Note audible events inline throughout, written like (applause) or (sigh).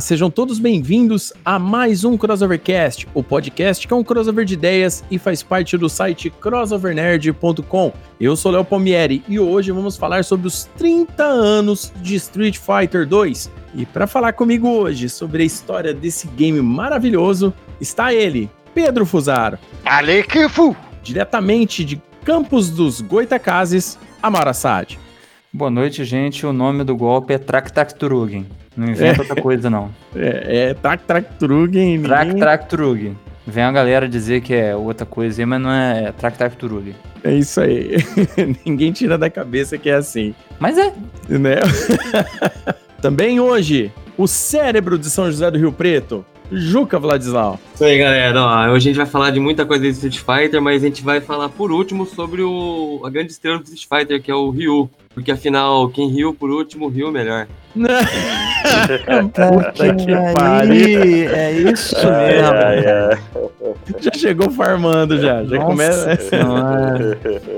Olá, sejam todos bem-vindos a mais um Crossovercast, o podcast que é um crossover de ideias e faz parte do site crossovernerd.com. Eu sou Léo Palmieri e hoje vamos falar sobre os 30 anos de Street Fighter 2. E para falar comigo hoje sobre a história desse game maravilhoso, está ele, Pedro Fusaro. Alequifu! Diretamente de Campos dos Goitacazes, Amara Sad. Boa noite, gente. O nome do golpe é Traktakturugen. Não inventa é. outra coisa, não. É, é Trak Trak Trugen. Trak Trak Trugen. Vem a galera dizer que é outra coisa aí, mas não é, é Trak Trak Trugen. É isso aí. (laughs) Ninguém tira da cabeça que é assim. Mas é. Né? (laughs) Também hoje, o cérebro de São José do Rio Preto, Juca Vladislau. Isso aí, galera. Ó, hoje a gente vai falar de muita coisa de Street Fighter, mas a gente vai falar por último sobre o, a grande estrela do Street Fighter, que é o Ryu. Porque afinal, quem riu por último, riu melhor. Puta que pariu. É isso mesmo. Já chegou farmando já. Já Nossa começa.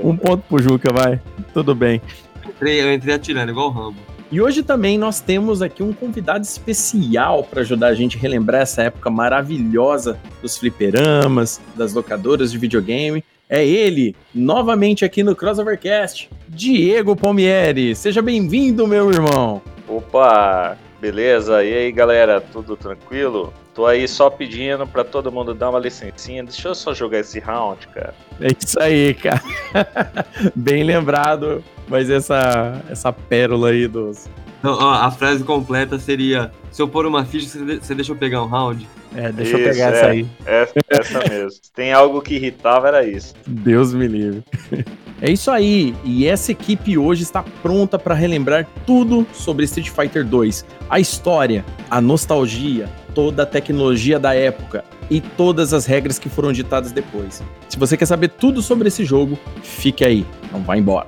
um ponto pro Juca, vai. Tudo bem. Eu entrei, eu entrei atirando, igual o Rambo. E hoje também nós temos aqui um convidado especial para ajudar a gente a relembrar essa época maravilhosa dos fliperamas, das locadoras de videogame. É ele, novamente aqui no Crossovercast, Diego Palmieri. Seja bem-vindo, meu irmão. Opa, beleza? E aí, galera, tudo tranquilo? Tô aí só pedindo para todo mundo dar uma licencinha. Deixa eu só jogar esse round, cara. É isso aí, cara. (laughs) Bem lembrado, mas essa, essa pérola aí dos. Então, ó, a frase completa seria: se eu pôr uma ficha, você deixa eu pegar um round? É, deixa isso, eu pegar é, essa aí. Essa, essa mesmo. tem algo que irritava, era isso. Deus me livre. (laughs) É isso aí, e essa equipe hoje está pronta para relembrar tudo sobre Street Fighter 2, a história, a nostalgia, toda a tecnologia da época e todas as regras que foram ditadas depois. Se você quer saber tudo sobre esse jogo, fique aí, não vá embora.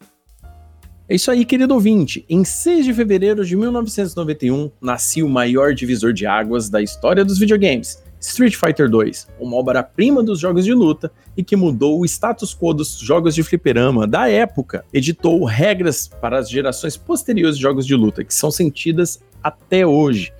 É isso aí, querido ouvinte. Em 6 de fevereiro de 1991, nascia o maior divisor de águas da história dos videogames, Street Fighter 2, uma obra-prima dos jogos de luta e que mudou o status quo dos jogos de fliperama da época. Editou regras para as gerações posteriores de jogos de luta, que são sentidas até hoje.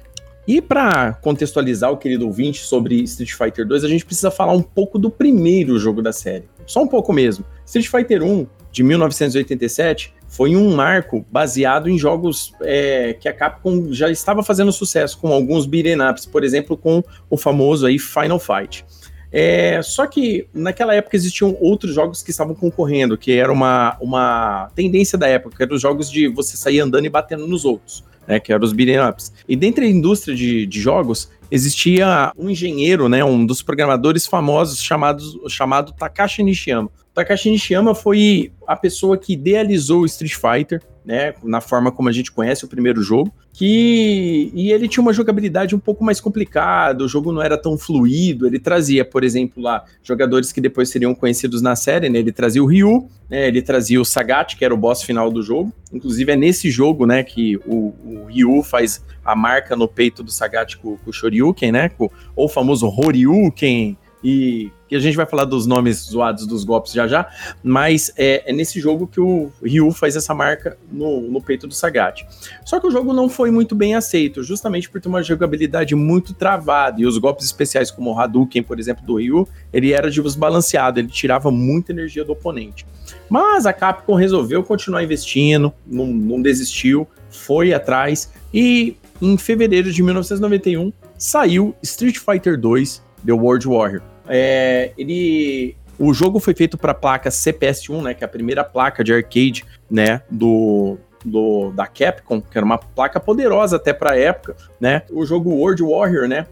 E para contextualizar o querido ouvinte sobre Street Fighter 2, a gente precisa falar um pouco do primeiro jogo da série. Só um pouco mesmo. Street Fighter 1, de 1987, foi um marco baseado em jogos é, que a Capcom já estava fazendo sucesso com alguns beat'em ups, por exemplo, com o famoso aí Final Fight. É, só que naquela época existiam outros jogos que estavam concorrendo, que era uma, uma tendência da época, que eram os jogos de você sair andando e batendo nos outros, né, que eram os beat'em ups. E dentro da indústria de, de jogos, existia um engenheiro, né, um dos programadores famosos chamados, chamado Takashi Nishiyama. Takashi Nishiyama foi a pessoa que idealizou o Street Fighter, né, na forma como a gente conhece o primeiro jogo, que e ele tinha uma jogabilidade um pouco mais complicada, o jogo não era tão fluido, ele trazia, por exemplo, lá jogadores que depois seriam conhecidos na série, né, ele trazia o Ryu, né, ele trazia o Sagat, que era o boss final do jogo, inclusive é nesse jogo, né, que o, o Ryu faz a marca no peito do Sagat com, com o Shoryuken, né, com, ou o famoso Horyuken, e a gente vai falar dos nomes zoados dos golpes já já, mas é, é nesse jogo que o Ryu faz essa marca no, no, peito do Sagat. Só que o jogo não foi muito bem aceito, justamente por ter uma jogabilidade muito travada, e os golpes especiais como o Hadouken, por exemplo, do Ryu, ele era desbalanceado, ele tirava muita energia do oponente. Mas a Capcom resolveu continuar investindo, não, não desistiu, foi atrás, e em fevereiro de 1991 saiu Street Fighter 2 The World Warrior. É, ele, o jogo foi feito para a placa CPS-1, né, que é a primeira placa de arcade, né, do, do da Capcom, que era uma placa poderosa até para a época, né? O jogo World Warrior, né,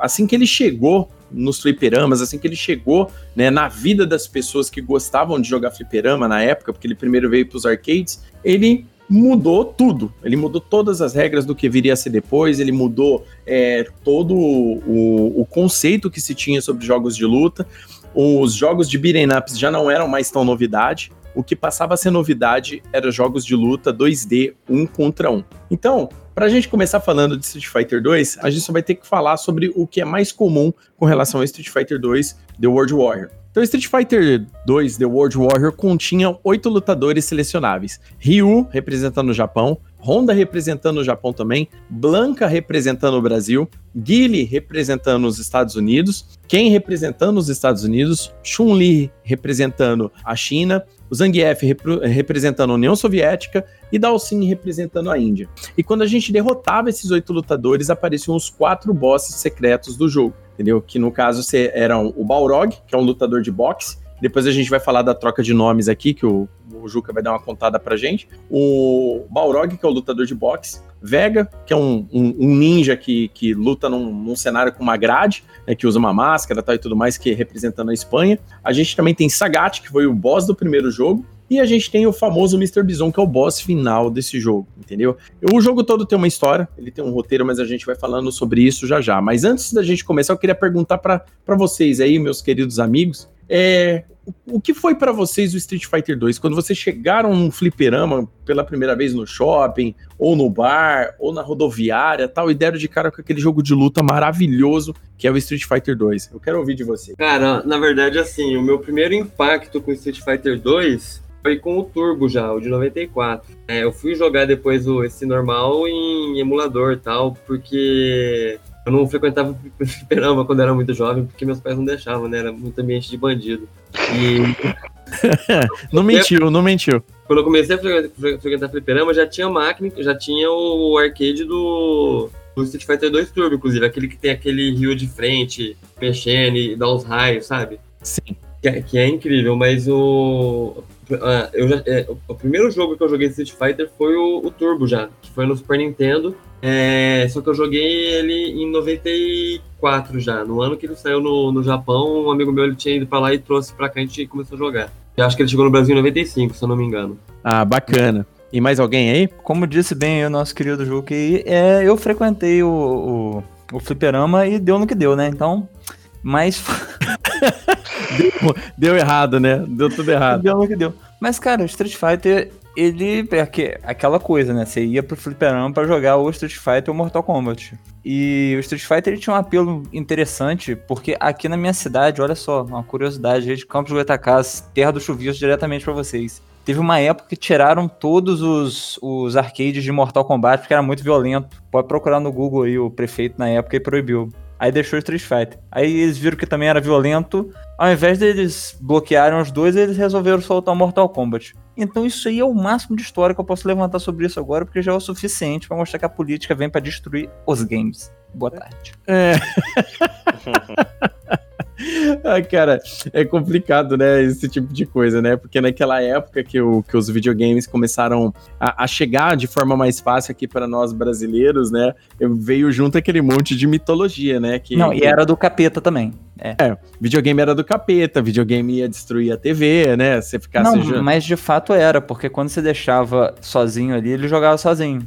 assim que ele chegou nos fliperamas, assim que ele chegou né, na vida das pessoas que gostavam de jogar fliperama na época, porque ele primeiro veio para os arcades, ele mudou tudo. Ele mudou todas as regras do que viria a ser depois, ele mudou é, todo o, o, conceito que se tinha sobre jogos de luta. Os jogos de beat'em ups já não eram mais tão novidade. O que passava a ser novidade era jogos de luta 2D, um contra um. Então, para a gente começar falando de Street Fighter 2, a gente só vai ter que falar sobre o que é mais comum com relação a Street Fighter 2 The World Warrior. Então, Street Fighter 2 The World Warrior continha oito lutadores selecionáveis: Ryu, representando o Japão, Honda representando o Japão também, Blanca representando o Brasil, Guile representando os Estados Unidos, Ken representando os Estados Unidos, Chun-Li representando a China, o Zangief rep representando a União Soviética. E Dalsin representando a Índia. E quando a gente derrotava esses oito lutadores, apareciam os quatro bosses secretos do jogo entendeu? Que no caso eram o Balrog, que é um lutador de boxe. Depois a gente vai falar da troca de nomes aqui, que o, o Juca vai dar uma contada pra gente. O Balrog, que é o lutador de boxe. Vega, que é um, um, um ninja que, que luta num, num, cenário com uma grade, né, que usa uma máscara tal, e tudo mais, que representando a Espanha. A gente também tem Sagat, que foi o boss do primeiro jogo. E a gente tem o famoso Mr. Bison, que é o boss final desse jogo, entendeu? O jogo todo tem uma história, ele tem um roteiro, mas a gente vai falando sobre isso já já. Mas antes da gente começar, eu queria perguntar para vocês aí, meus queridos amigos, é, o que foi para vocês o Street Fighter 2? Quando vocês chegaram num fliperama pela primeira vez no shopping, ou no bar, ou na rodoviária tal, e deram de cara com aquele jogo de luta maravilhoso que é o Street Fighter 2? Eu quero ouvir de você. Cara, na verdade, assim, o meu primeiro impacto com Street Fighter 2 foi com o Turbo já, o de 94. É, eu fui jogar depois o, esse normal em emulador e tal, porque eu não frequentava (laughs) fliperama quando era muito jovem, porque meus pais não deixavam, né? Era muito ambiente de bandido. E. (laughs) não mentiu, não mentiu. Quando eu comecei a frequentar fliperama, já tinha máquina, já tinha o arcade do, do Street Fighter 2 Turbo, inclusive, aquele que tem aquele rio de frente, mexendo e dá os raios, sabe? Sim. Que é, que é incrível, mas o. Ah, eu já, é, o primeiro jogo que eu joguei de Street Fighter foi o, o Turbo já, que foi no Super Nintendo. É, só que eu joguei ele em 94 já. No ano que ele saiu no, no Japão, um amigo meu ele tinha ido pra lá e trouxe pra cá e a gente começou a jogar. Eu acho que ele chegou no Brasil em 95, se eu não me engano. Ah, bacana. E mais alguém aí? Como disse bem o nosso querido Juque, é, eu frequentei o, o, o fliperama e deu no que deu, né? Então, mas (laughs) deu, deu, errado, né? Deu tudo errado. Deu o que deu. Mas, cara, o Street Fighter, ele é aquela coisa, né? Você ia pro fliperama pra jogar o Street Fighter ou Mortal Kombat. E o Street Fighter ele tinha um apelo interessante, porque aqui na minha cidade, olha só, uma curiosidade, de Campos Goitacás, terra do chuvisco diretamente para vocês. Teve uma época que tiraram todos os, os arcades de Mortal Kombat porque era muito violento. Pode procurar no Google aí o prefeito na época e proibiu. Aí deixou o Street Fighter. Aí eles viram que também era violento. Ao invés deles bloquearem os dois, eles resolveram soltar o Mortal Kombat. Então isso aí é o máximo de história que eu posso levantar sobre isso agora, porque já é o suficiente para mostrar que a política vem para destruir os games. Boa tarde. É. (laughs) (laughs) ah, cara, é complicado, né? Esse tipo de coisa, né? Porque naquela época que, o, que os videogames começaram a, a chegar de forma mais fácil aqui para nós brasileiros, né? Veio junto aquele monte de mitologia, né? Que, Não, e era do capeta também. É. é, videogame era do capeta, videogame ia destruir a TV, né? Você ficasse. Não, mas de fato era, porque quando você deixava sozinho ali, ele jogava sozinho.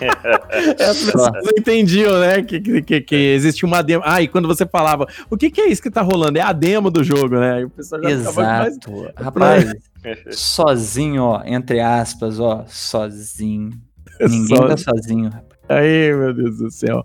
É, as pessoas não entendiam, né? Que, que, que, existia uma demo. Ah, e quando você falava, o que, que é isso que tá rolando? É a demo do jogo, né? E o pessoal já Exato. Mais... Rapaz, (laughs) sozinho, ó, entre aspas, ó, sozinho. (laughs) Ninguém tá sozinho, rapaz. Aí, meu Deus do céu.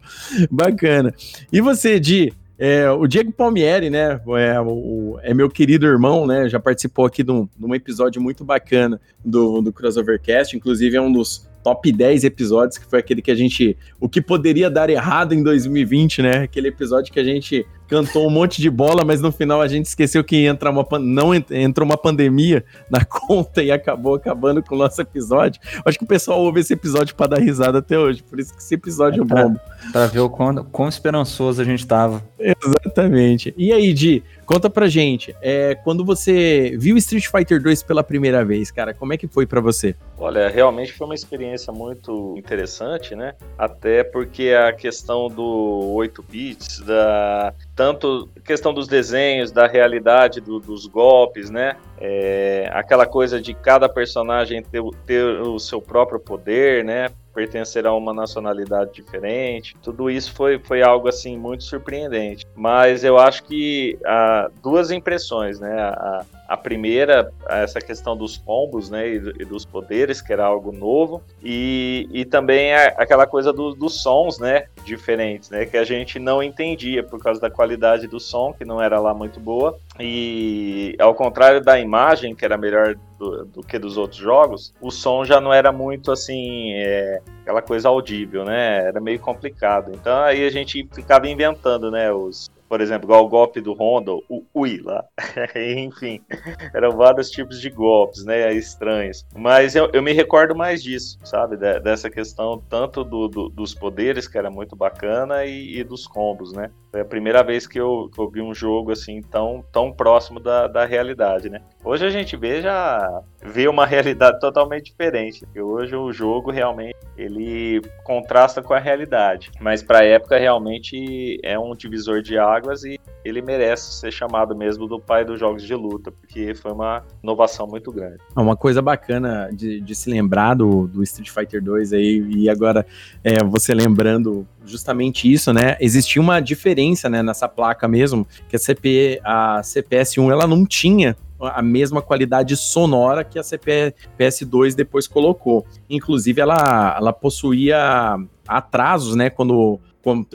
Bacana. E você, Di? É, o Diego Palmieri, né? É, o, é meu querido irmão, né? Já participou aqui de um, de um episódio muito bacana do, do Crossovercast. Inclusive, é um dos top 10 episódios, que foi aquele que a gente. O que poderia dar errado em 2020, né? Aquele episódio que a gente cantou um monte de bola, mas no final a gente esqueceu que entra uma, não entrou uma pandemia na (laughs) conta e acabou acabando com o nosso episódio. Acho que o pessoal ouve esse episódio para dar risada até hoje, por isso que esse episódio é, pra, bom. Pra ver o quão, quão esperançoso a gente tava. Exatamente. E aí, Di, conta pra gente, é, quando você viu Street Fighter 2 pela primeira vez, cara, como é que foi para você? Olha, realmente foi uma experiência muito interessante, né? Até porque a questão do 8 bits, da tanto questão dos desenhos, da realidade do, dos golpes, né? É, aquela coisa de cada personagem ter, ter o seu próprio poder, né? pertencer a uma nacionalidade diferente. Tudo isso foi, foi algo assim muito surpreendente. Mas eu acho que há duas impressões, né? A, a primeira, essa questão dos combos, né, e, dos poderes, que era algo novo, e, e também a, aquela coisa do, dos sons, né, diferentes, né, que a gente não entendia por causa da qualidade do som, que não era lá muito boa, e ao contrário da imagem, que era melhor do, do que dos outros jogos, o som já não era muito assim, é, aquela coisa audível, né, era meio complicado. Então aí a gente ficava inventando, né, os por exemplo, igual o golpe do Honda, o Ui lá. (laughs) Enfim, eram vários tipos de golpes, né? Estranhos. Mas eu, eu me recordo mais disso, sabe? De, dessa questão tanto do, do, dos poderes, que era muito bacana, e, e, dos combos, né? Foi a primeira vez que eu, que eu vi um jogo assim tão, tão próximo da, da realidade, né? Hoje a gente vê já vê uma (laughs) realidade totalmente diferente. Porque hoje o jogo realmente ele contrasta com a realidade. Mas para a época realmente é um divisor de águas e ele merece ser chamado mesmo do pai dos jogos de luta, porque foi uma inovação muito grande. É uma coisa bacana de, de se lembrar do, do, Street Fighter 2 aí, e agora é, você lembrando justamente isso, né? Existia uma diferença né, nessa placa mesmo, que a, CP, a CPS1 ela não tinha a mesma qualidade sonora que a CPS 2 depois colocou. Inclusive, ela, ela possuía atrasos, né? Quando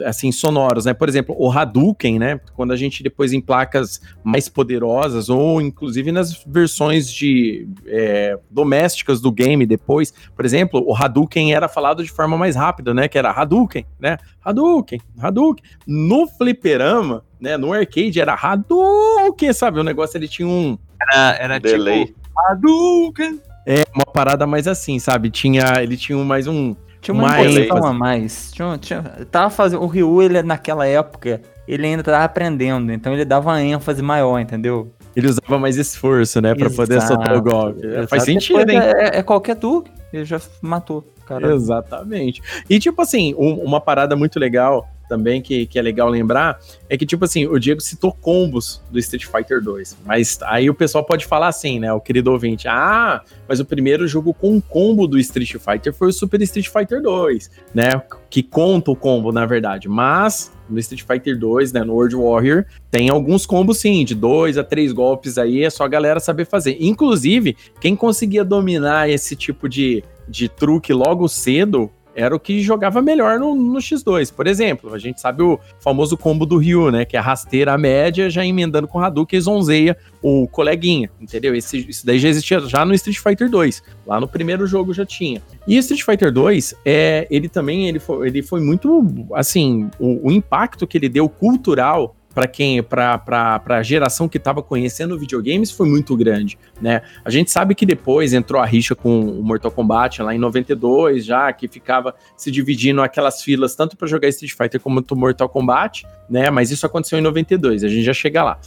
assim, sonoros, né? Por exemplo, o Hadouken, né? Quando a gente depois em placas mais poderosas, ou inclusive nas versões de é, domésticas do game depois, por exemplo, o Hadouken era falado de forma mais rápida, né? Que era Hadouken, né? Hadouken, Hadouken. No fliperama, né? No arcade era Hadouken, sabe? O negócio ele tinha um... Era, era Delay. tipo... Hadouken! É, uma parada mais assim, sabe? Tinha, ele tinha mais um tinha uma mais... impressão a mais. Tinha, tinha, tava fazendo, o Ryu, ele naquela época, ele ainda tava aprendendo, então ele dava uma ênfase maior, entendeu? Ele usava mais esforço, né, para poder soltar o golpe. Exato. Faz sentido, hein? É, é, qualquer turno, ele já matou. Cara. Exatamente. E tipo assim, um, uma parada muito legal também que, que é legal lembrar é que, tipo assim, o Diego citou combos do Street Fighter 2. Mas aí o pessoal pode falar assim, né? O querido ouvinte, ah, mas o primeiro jogo com combo do Street Fighter foi o Super Street Fighter 2, né? Que conta o combo, na verdade. Mas no Street Fighter 2, né, no World Warrior, tem alguns combos sim, de dois a três golpes aí, é só a galera saber fazer. Inclusive, quem conseguia dominar esse tipo de, de truque logo cedo era o que jogava melhor no, no, X2. Por exemplo, a gente sabe o famoso combo do Ryu, né? Que é a rasteira a média, já emendando com o Hadouken e zonzeia o coleguinha, entendeu? Esse, isso daí já existia já no Street Fighter 2. Lá no primeiro jogo já tinha. E Street Fighter 2, é, ele também ele foi, ele foi muito, assim, o, o impacto que ele deu cultural para quem, para a geração que estava conhecendo videogames foi muito grande, né? A gente sabe que depois entrou a rixa com o Mortal Kombat lá em 92, já que ficava se dividindo aquelas filas tanto para jogar Street Fighter como Mortal Kombat, né? Mas isso aconteceu em 92, a gente já chega lá.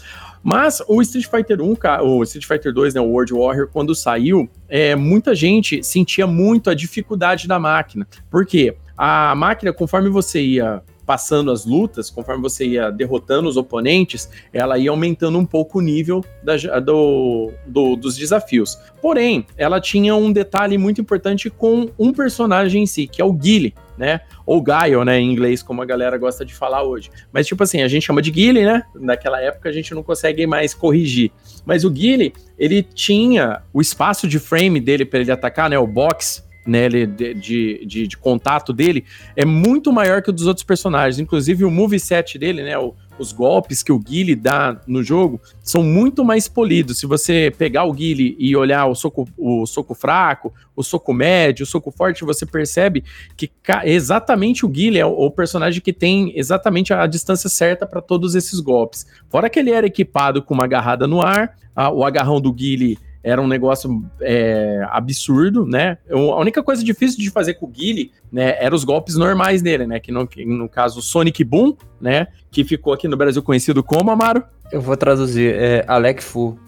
Mas o Street Fighter 1, o Street Fighter 2, né, o World Warrior, quando saiu, é, muita gente sentia muito a dificuldade da máquina. Por quê? A máquina, conforme você ia passando as lutas, conforme você ia derrotando os oponentes, ela ia aumentando um pouco o nível da, do, do, dos desafios. Porém, ela tinha um detalhe muito importante com um personagem em si, que é o Guile, né? Ou Gaio, né, em inglês, como a galera gosta de falar hoje. Mas, tipo assim, a gente chama de Guile, né? Naquela época a gente não consegue mais corrigir. Mas o Guile, ele tinha o espaço de frame dele para ele atacar, né? O box né, de, de, de, de, contato dele é muito maior que o dos outros personagens. Inclusive, o moveset dele, né, o, os golpes que o Guile dá no jogo são muito mais polidos. Se você pegar o Guile e olhar o soco, o soco fraco, o soco médio, o soco forte, você percebe que exatamente o Guile é o personagem que tem exatamente a distância certa para todos esses golpes. Fora que ele era equipado com uma agarrada no ar, a, o agarrão do Guile era um negócio é, absurdo, né? A única coisa difícil de fazer com o Guile, né, eram os golpes normais dele, né? Que no, que no caso, Sonic Boom, né? Que ficou aqui no Brasil conhecido como, Amaro? Eu vou traduzir, é Alec Fu.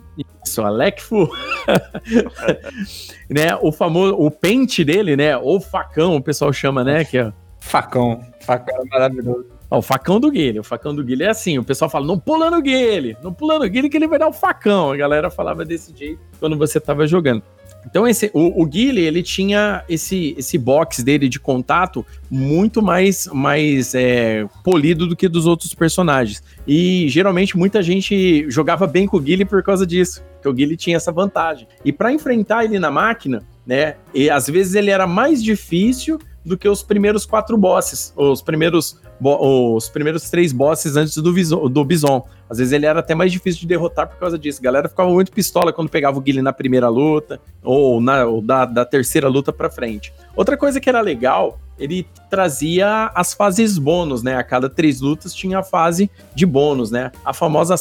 Isso, Alec Fu. (laughs) né, o famoso, o pente dele, né? Ou facão, o pessoal chama, né? Que é... Facão. Facão é maravilhoso. Ó, o facão do Guile. O facão do Guile é assim. O pessoal fala, não pula no Guile. Não pula no Guile que ele vai dar o facão. A galera falava desse jeito quando você tava jogando. Então, esse, o, o Guile, ele tinha esse, esse box dele de contato muito mais, mais é, polido do que dos outros personagens. E geralmente muita gente jogava bem com o Guile por causa disso, que o Guile tinha essa vantagem. E para enfrentar ele na máquina, né, e às vezes ele era mais difícil do que os primeiros quatro bosses, os primeiros, os primeiros três bosses antes do, Bison, do Bison. Às vezes ele era até mais difícil de derrotar por causa disso. A galera ficava muito pistola quando pegava o Guile na primeira luta, ou, na, ou da, da terceira luta pra frente. Outra coisa que era legal, ele trazia as fases bônus, né? A cada três lutas tinha a fase de bônus, né? A famosa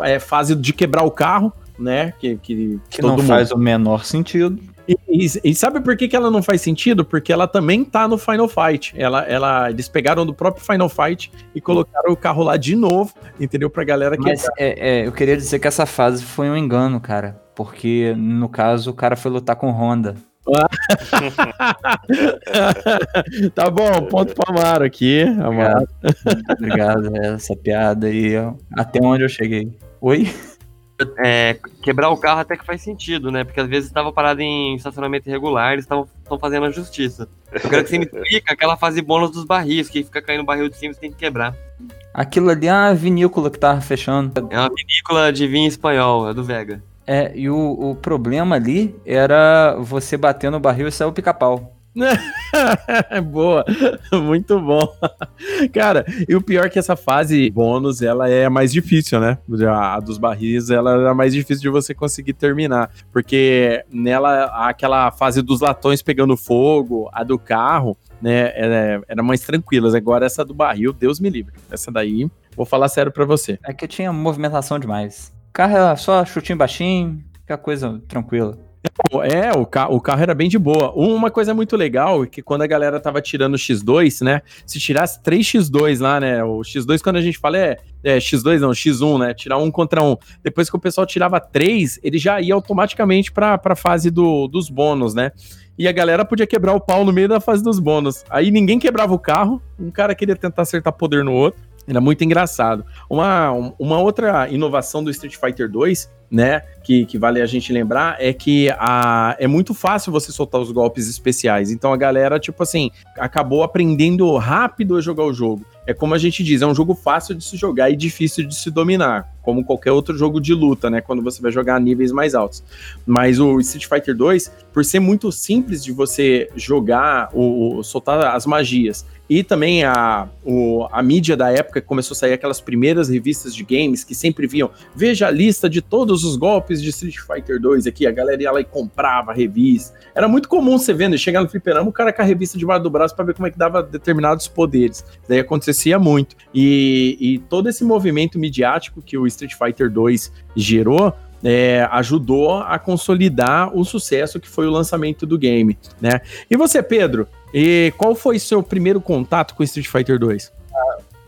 é, fase de quebrar o carro, né? Que, que, que não mundo... faz o menor sentido. E, e, e, sabe por que, que ela não faz sentido? Porque ela também tá no Final Fight. Ela, ela, eles pegaram do próprio Final Fight e colocaram o carro lá de novo, entendeu? Pra galera que. Mas é, é, eu queria dizer que essa fase foi um engano, cara. Porque, no caso, o cara foi lutar com Honda. (laughs) tá bom, ponto pro Amaro aqui. Amaro. Obrigado, Obrigado essa piada aí. Até onde eu cheguei. Oi? É, quebrar o carro até que faz sentido, né? Porque às vezes estava parado em estacionamento irregular, eles estão fazendo a justiça. Eu quero que você me (laughs) explique aquela fase bônus dos barris, que fica caindo barril de cima e tem que quebrar. Aquilo ali é uma vinícola que tava fechando. É uma vinícola de vinho espanhol, é do Vega. É, e o, o problema ali era você bater no barril e sair o pica-pau. (laughs) Boa, muito bom. Cara, e o pior é que essa fase bônus, ela é mais difícil, né? A, dos barris, ela é mais difícil de você conseguir terminar, porque nela, aquela fase dos latões pegando fogo, a do carro, né, era, era mais tranquilas. Agora essa do barril, Deus me livre. Essa daí, vou falar sério pra você. É que tinha movimentação demais. Carro era só chutinho baixinho, fica coisa tranquila. É, o, ca o carro era bem de boa. Uma coisa muito legal é que quando a galera tava tirando o X2, né? Se tirasse 3 X2 lá, né? O X2, quando a gente fala é, é X2, não, X1, né? Tirar um contra um. Depois que o pessoal tirava 3, ele já ia automaticamente pra, pra fase do, dos bônus, né? E a galera podia quebrar o pau no meio da fase dos bônus. Aí ninguém quebrava o carro, um cara queria tentar acertar poder no outro. Era muito engraçado. Uma, uma outra inovação do Street Fighter 2 né, que, que vale a gente lembrar, é que a, é muito fácil você soltar os golpes especiais. Então a galera, tipo assim, acabou aprendendo rápido a jogar o jogo. É como a gente diz, é um jogo fácil de se jogar e difícil de se dominar, como qualquer outro jogo de luta, né, quando você vai jogar a níveis mais altos. Mas o Street Fighter 2, por ser muito simples de você jogar, o, soltar as magias e também a, o, a mídia da época começou a sair aquelas primeiras revistas de games que sempre viam, veja a lista de todos os golpes de Street Fighter 2 aqui, a galera ia lá e comprava a revista. Era muito comum você vendo, chegar no fliperama, o cara com a revista debaixo do braço para ver como é que dava determinados poderes. Daí acontecia muito. E, e todo esse movimento midiático que o Street Fighter 2 gerou é, ajudou a consolidar o sucesso que foi o lançamento do game, né? E você, Pedro? E qual foi seu primeiro contato com Street Fighter 2?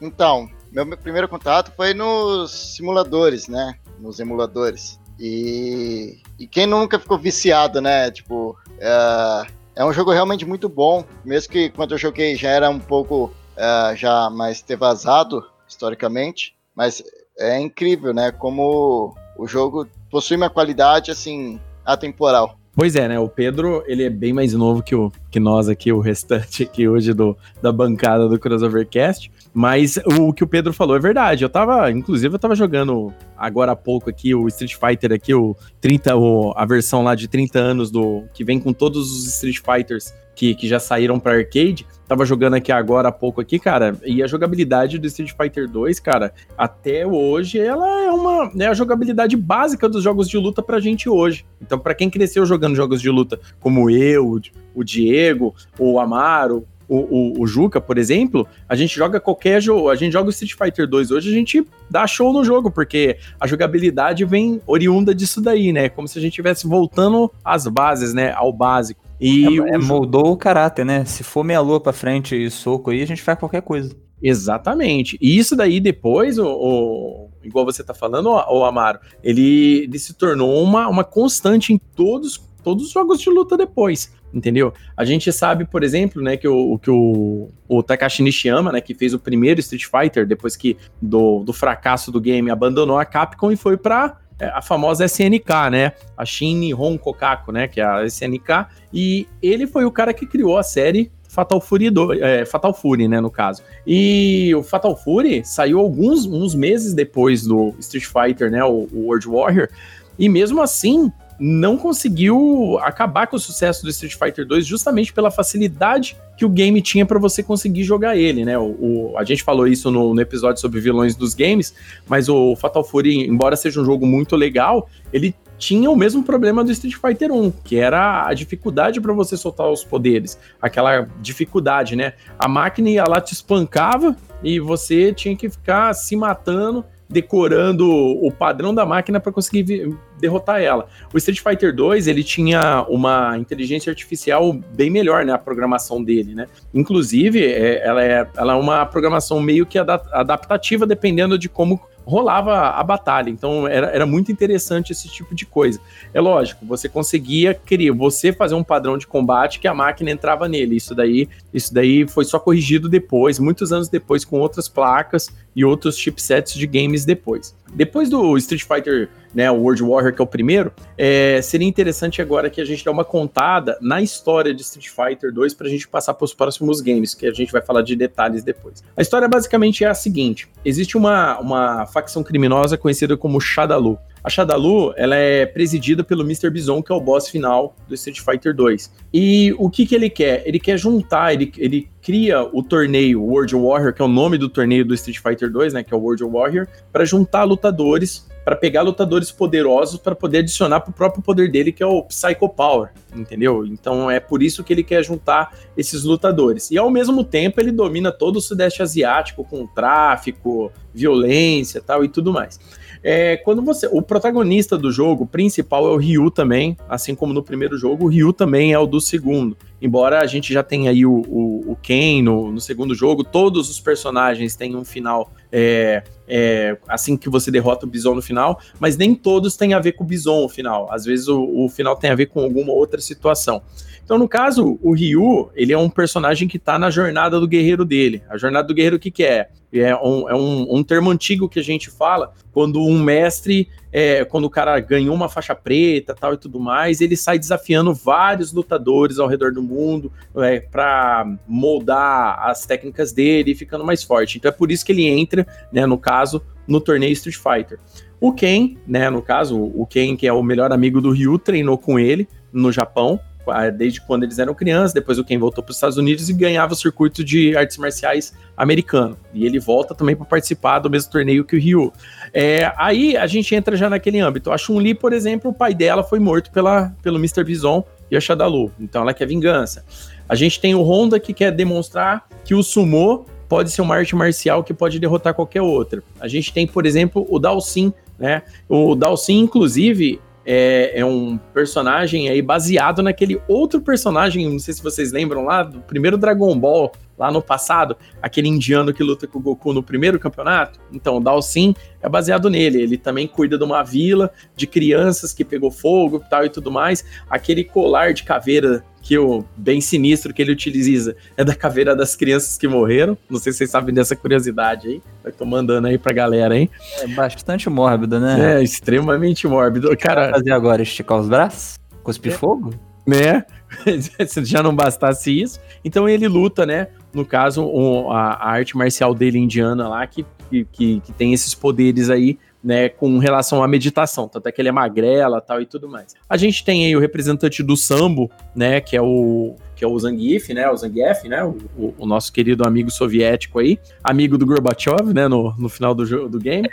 então, meu primeiro contato foi nos simuladores, né? Nos emuladores. E, e quem nunca ficou viciado, né? Tipo, é, é um jogo realmente muito bom. Mesmo que quando eu joguei já era um pouco é, já mais ter vazado historicamente. Mas é incrível, né? Como o jogo possui uma qualidade assim atemporal. Pois é, né? O Pedro, ele é bem mais novo que, o, que nós aqui, o restante aqui hoje do, da bancada do Crossovercast. Mas o que o Pedro falou é verdade. Eu tava, inclusive, eu tava jogando agora há pouco aqui o Street Fighter aqui, o 30, o, a versão lá de 30 anos do que vem com todos os Street Fighters que, que já saíram para arcade. Tava jogando aqui agora há pouco aqui, cara, e a jogabilidade do Street Fighter 2, cara, até hoje ela é uma é a jogabilidade básica dos jogos de luta pra gente hoje. Então, para quem cresceu jogando jogos de luta como eu, o Diego, o Amaro, o, o, o, Juca, por exemplo, a gente joga qualquer jogo, a gente joga o Street Fighter 2 hoje, a gente dá show no jogo, porque a jogabilidade vem oriunda disso daí, né? Como se a gente estivesse voltando às bases, né? Ao básico. E é, é, moldou o caráter, né? Se for meia lua pra frente e soco aí, a gente faz qualquer coisa. Exatamente. E isso daí depois, o, o igual você tá falando, o, o Amaro, ele, ele se tornou uma, uma constante em todos, todos os jogos de luta depois entendeu? A gente sabe, por exemplo, né, que o, que o, o Takashi Nishiyama, né, que fez o primeiro Street Fighter, depois que do, do fracasso do game, abandonou a Capcom e foi para é, a famosa SNK, né? A Shin Kokaku, né? Que é a SNK. E ele foi o cara que criou a série Fatal Fury, do, é, Fatal Fury, né, no caso. E o Fatal Fury saiu alguns uns meses depois do Street Fighter, né, o, o World Warrior, e mesmo assim não conseguiu acabar com o sucesso do Street Fighter 2 justamente pela facilidade que o game tinha para você conseguir jogar ele, né? O, o, a gente falou isso no, no, episódio sobre vilões dos games, mas o Fatal Fury, embora seja um jogo muito legal, ele tinha o mesmo problema do Street Fighter 1, que era a dificuldade para você soltar os poderes, aquela dificuldade, né? A máquina ia lá te espancava e você tinha que ficar se matando decorando o padrão da máquina para conseguir derrotar ela. O Street Fighter 2 ele tinha uma inteligência artificial bem melhor, né, a programação dele, né? Inclusive, é, ela, é, ela é uma programação meio que adaptativa dependendo de como rolava a batalha. Então era, era muito interessante esse tipo de coisa. É lógico, você conseguia criar, você fazer um padrão de combate que a máquina entrava nele. Isso daí, isso daí foi só corrigido depois, muitos anos depois, com outras placas e outros chipsets de games depois. Depois do Street Fighter, né, o World Warrior, que é o primeiro, é, seria interessante agora que a gente dê uma contada na história de Street Fighter 2 para a gente passar para os próximos games, que a gente vai falar de detalhes depois. A história basicamente é a seguinte: existe uma, uma facção criminosa conhecida como Shadalu. A Shadalu, ela é presidida pelo Mr. Bison, que é o boss final do Street Fighter 2. E o que que ele quer? Ele quer juntar, ele, ele cria o torneio World Warrior, que é o nome do torneio do Street Fighter 2, né, que é o World Warrior, para juntar lutadores, para pegar lutadores poderosos para poder adicionar pro próprio poder dele, que é o Psycho Power, entendeu? Então é por isso que ele quer juntar esses lutadores. E ao mesmo tempo ele domina todo o Sudeste Asiático com tráfico, violência, tal e tudo mais. É, quando você. O protagonista do jogo principal é o Ryu também, assim como no primeiro jogo, o Ryu também é o do segundo. Embora a gente já tenha aí o, o, o Ken no, no, segundo jogo, todos os personagens têm um final é, é, assim que você derrota o Bison no final, mas nem todos têm a ver com o Bison no final. Às vezes o, o final tem a ver com alguma outra situação. Então, no caso, o Ryu, ele é um personagem que está na jornada do guerreiro dele. A jornada do guerreiro, o que, que é? É, um, é um, um, termo antigo que a gente fala quando um mestre, é, quando o cara ganhou uma faixa preta tal e tudo mais, ele sai desafiando vários lutadores ao redor do mundo é, para moldar as técnicas dele e ficando mais forte. Então é por isso que ele entra, né, no caso, no torneio Street Fighter. O Ken, né, no caso, o Ken, que é o melhor amigo do Ryu, treinou com ele no Japão, desde quando eles eram crianças, depois o Ken voltou para os Estados Unidos e ganhava o circuito de artes marciais americano. E ele volta também para participar do mesmo torneio que o Ryu. É, aí a gente entra já naquele âmbito. A Chun-Li, por exemplo, o pai dela foi morto pela, pelo Mr. Bison e a Shadalu. Então ela quer vingança. A gente tem o Honda que quer demonstrar que o Sumo pode ser uma arte marcial que pode derrotar qualquer outra. A gente tem, por exemplo, o Dalsin, né? O Dalsin, inclusive, é, é, um personagem aí baseado naquele outro personagem, não sei se vocês lembram lá, do primeiro Dragon Ball, lá no passado, aquele indiano que luta com o Goku no primeiro campeonato. Então, o Dalsin é baseado nele. Ele também cuida de uma vila de crianças que pegou fogo tal e tudo mais. Aquele colar de caveira que o bem sinistro que ele utiliza é da caveira das crianças que morreram. Não sei se vocês sabem dessa curiosidade aí. Eu tô mandando aí pra galera, hein? É bastante mórbido, né? É, extremamente mórbido. Cara, fazer agora esticar os braços? Cuspir é. fogo? Né? (laughs) Se já não bastasse isso. Então ele luta, né? No caso, a, arte marcial dele indiana lá, que, que, que tem esses poderes aí né, com relação à meditação, tanto é que ele é magrela tal e tudo mais. A gente tem aí o representante do sambo, né, que é o que é o Zangief, né, o Zangief, né, o, o, o nosso querido amigo soviético aí, amigo do Gorbachev, né, no, no final do, jogo, do game.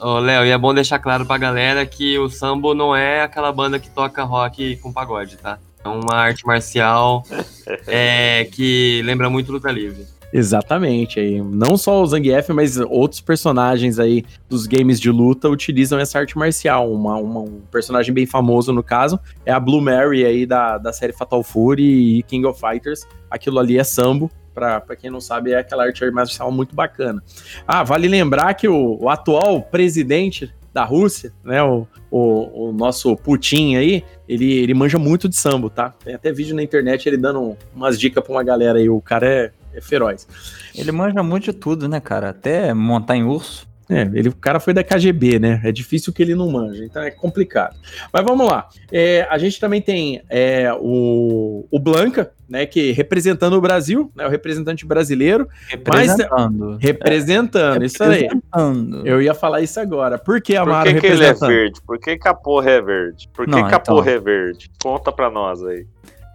Ô, Léo, e é bom deixar claro pra galera que o sambo não é aquela banda que toca rock com pagode, tá? É uma arte marcial (laughs) é, que lembra muito luta livre. Exatamente, aí não só o Zangief, mas outros personagens aí dos games de luta utilizam essa arte marcial. Uma, uma, um personagem bem famoso no caso é a Blue Mary aí da, da série Fatal Fury e King of Fighters. Aquilo ali é sambo, para quem não sabe, é aquela arte marcial muito bacana. Ah, vale lembrar que o, o atual presidente da Rússia, né, o, o, o, nosso Putin aí, ele, ele manja muito de sambo, tá? Tem até vídeo na internet ele dando umas dicas pra uma galera aí, o cara é, é feroz. Ele manja muito de tudo, né, cara? Até montar em urso. É, ele, o cara foi da KGB, né? É difícil que ele não manja, então é complicado. Mas vamos lá. É, a gente também tem é, o, o Blanca, né? Que representando o Brasil, né? O representante brasileiro. Representando. Mas, representando, é, isso aí. Eu ia falar isso agora. Por que Amaro Por que, que ele é verde? Por que, que a porra é verde? Por que, não, que a então... porra é verde? Conta pra nós aí.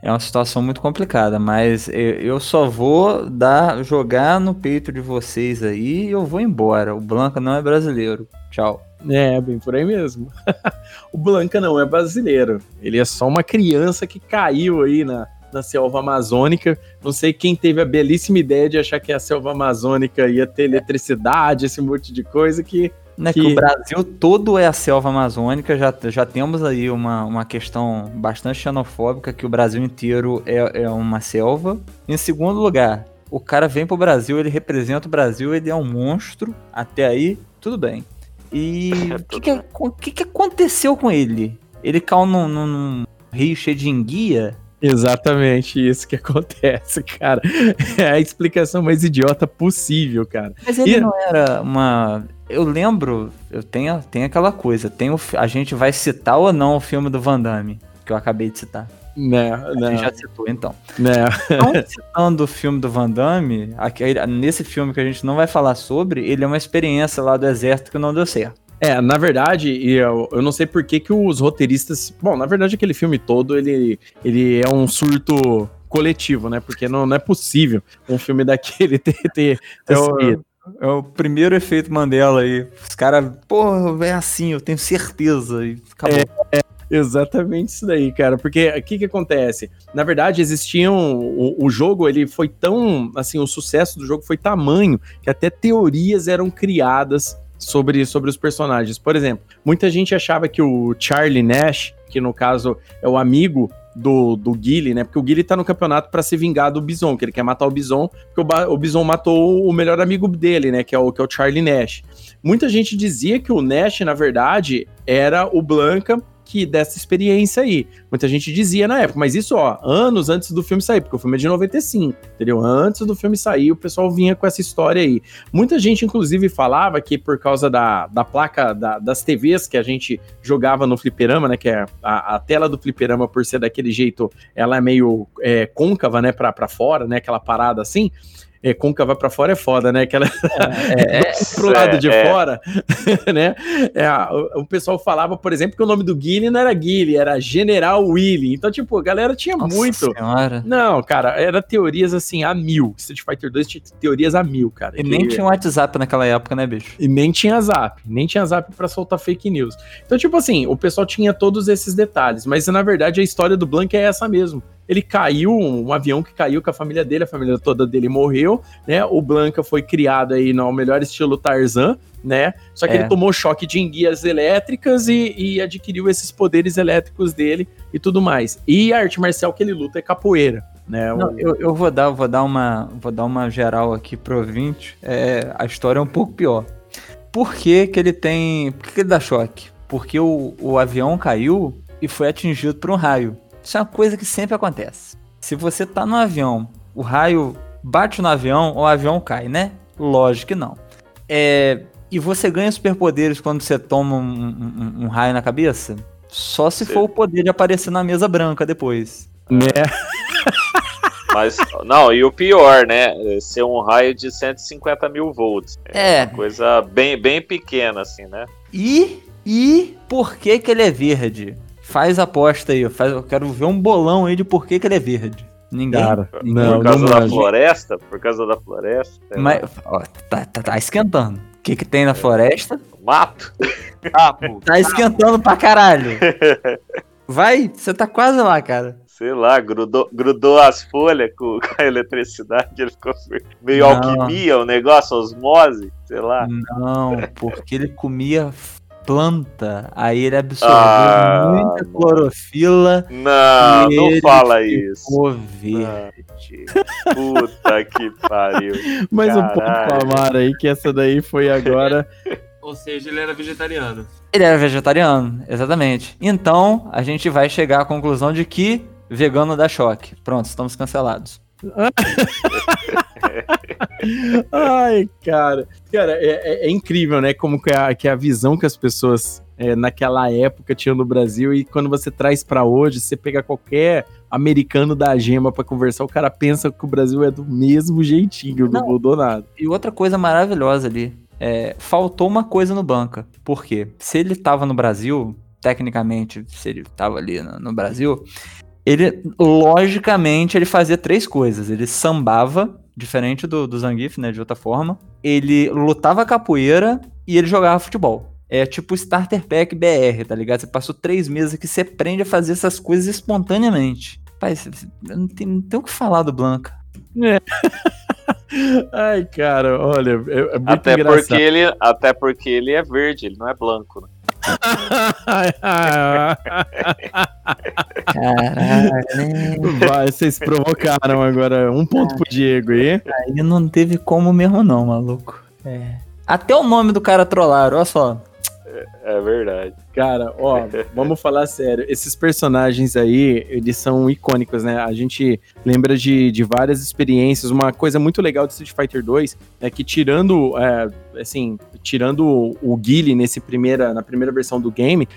É uma situação muito complicada, mas eu só vou dar jogar no peito de vocês aí e eu vou embora. O Blanca não é brasileiro. Tchau. É, bem por aí mesmo. (laughs) o Blanca não é brasileiro. Ele é só uma criança que caiu aí na, na selva amazônica. Não sei quem teve a belíssima ideia de achar que a selva amazônica ia ter eletricidade, esse monte de coisa que né, que... que... o Brasil todo é a selva amazônica, já, já temos aí uma, uma questão bastante xenofóbica, que o Brasil inteiro é, é uma selva. Em segundo lugar, o cara vem pro Brasil, ele representa o Brasil, ele é um monstro, até aí, tudo bem. E (laughs) o que, que, que, que, aconteceu com ele? Ele caiu num, num, num rio cheio de enguia? Exatamente isso que (laughs) acontece, cara. É a explicação mais idiota possível, cara. Mas ele e... não era uma eu lembro, eu tenho, tenho aquela coisa, tem o, a gente vai citar ou não o filme do Van Damme, que eu acabei de citar. Né, a né. gente já citou, então. Né. Não citando o filme do Van Damme, aquele, nesse filme que a gente não vai falar sobre, ele é uma experiência lá do exército que não deu certo. É, na verdade, eu, eu não sei por que, que os roteiristas. Bom, na verdade, aquele filme todo ele, ele é um surto coletivo, né? Porque não, não é possível um filme daquele (laughs) ter, ter, ter é é o primeiro efeito Mandela aí. Os caras, porra, é assim, eu tenho certeza. E acabou. É, é, exatamente isso daí, cara. Porque o que que acontece? Na verdade, existiam. O, o, jogo, ele foi tão. Assim, o sucesso do jogo foi tamanho que até teorias eram criadas sobre, sobre os personagens. Por exemplo, muita gente achava que o Charlie Nash, que no caso é o amigo do, do Guile, né? Porque o Guile tá no campeonato para se vingar do Bison, que ele quer matar o Bison, porque o, o Bison matou o melhor amigo dele, né? Que é o, que é o Charlie Nash. Muita gente dizia que o Nash, na verdade, era o Blanca dessa experiência aí. Muita gente dizia na época, mas isso, ó, anos antes do filme sair, porque o filme é de 95, entendeu? Antes do filme sair, o pessoal vinha com essa história aí. Muita gente, inclusive, falava que por causa da, da placa da, das TVs que a gente jogava no fliperama, né? Que é a, a tela do fliperama, por ser daquele jeito, ela é meio é, côncava, né? Pra, pra fora, né? Aquela parada assim é, côncava para fora é foda, né? Aquela é, (laughs) é, pro lado de é, fora, (laughs) né? É, o, pessoal falava, por exemplo, que o nome do Guile não era Guile, era General Willy. Então, tipo, a galera tinha Nossa muito. Senhora. Não, cara, era teorias assim a mil. Street Fighter 2 tinha teorias a mil, cara. E que... nem tinha WhatsApp naquela época, né, bicho? E nem tinha Zap, nem tinha Zap para soltar fake news. Então, tipo assim, o pessoal tinha todos esses detalhes, mas na verdade a história do Blank é essa mesmo ele caiu, um avião que caiu com a família dele, a família toda dele morreu, né? O Blanca foi criado aí no melhor estilo Tarzan, né? Só que é. ele tomou choque de enguias elétricas e, e, adquiriu esses poderes elétricos dele e tudo mais. E a arte marcial que ele luta é capoeira. Né, Não, eu, eu vou dar, vou dar uma, vou dar uma geral aqui pro ouvinte. É, a história é um pouco pior. Por que, que ele tem, por que, que ele dá choque? Porque o, o avião caiu e foi atingido por um raio. Isso é uma coisa que sempre acontece. Se você tá no avião, o raio bate no avião, o avião cai, né? Lógico que não. É, e você ganha superpoderes quando você toma um, um, um raio na cabeça? Só se Sim. for o poder de aparecer na mesa branca depois. Né? (laughs) Mas, não, e o pior, né? Ser um raio de 150 mil volts. É. Uma coisa bem, bem pequena, assim, né? E, e por que que ele é verde? Faz aposta aí, faz, eu quero ver um bolão aí de por que que ele é verde. Ninguém. Cara, ninguém. não, por causa não da floresta? Por causa da floresta? Mas, ó, tá, tá, tá esquentando. O que que tem na floresta? Mato? (laughs) Sapo. Tá esquentando pra caralho. Vai, você tá quase lá, cara. Sei lá, grudou, grudou as folhas com, com a eletricidade, ele ficou meio Não. alquimia, o negócio, osmose, sei lá. Não, porque ele comia planta, aí ele absorveu Ah, muita clorofila Não, e não ele fala isso. ficou verde. Puta que pariu. (laughs) Mas um ponto Caralho. pra Amara aí, que essa daí foi agora. (laughs) Ou seja, ele era vegetariano. Ele era vegetariano, exatamente. Então, a gente vai chegar à conclusão de que vegano dá choque. Pronto, estamos cancelados. (laughs) Ai, cara. Cara, é, é- é incrível, né? Como que é, a, que a visão que as pessoas é, naquela época tinham no Brasil e quando você traz pra hoje, você pega qualquer americano da gema pra conversar, o cara pensa que o Brasil é do mesmo jeitinho, não, Não. mudou nada. E outra coisa maravilhosa ali, é, faltou uma coisa no banca. Por quê? Se ele tava no Brasil, tecnicamente, se ele tava ali no, no Brasil, ele, logicamente, ele fazia três coisas. Ele sambava, diferente do, do Zangief, né, de outra forma. Ele lutava capoeira e ele jogava futebol. É tipo Starter Pack BR, tá ligado? Você passou três meses que você aprende a fazer essas coisas espontaneamente. Pai, você- você- eu não tenho, não tenho o que falar do Blanca. (laughs) Ai, cara, olha, é, é muito Até engraçado. porque, ele, até porque ele é verde, ele não é branco. Né? (laughs) (laughs) Caralho. Vai, vocês provocaram agora um ponto pro Diego aí. Aí não teve como mesmo não, maluco. É. Até o nome do cara trollaram, olha só. É verdade. Cara, ó, (laughs) vamos falar sério. Esses personagens aí, eles são icônicos, né? A gente lembra de, de várias experiências. Uma coisa muito legal de Street Fighter 2 é que tirando, é, assim, tirando o, o Guile nesse primeira, na primeira versão do game,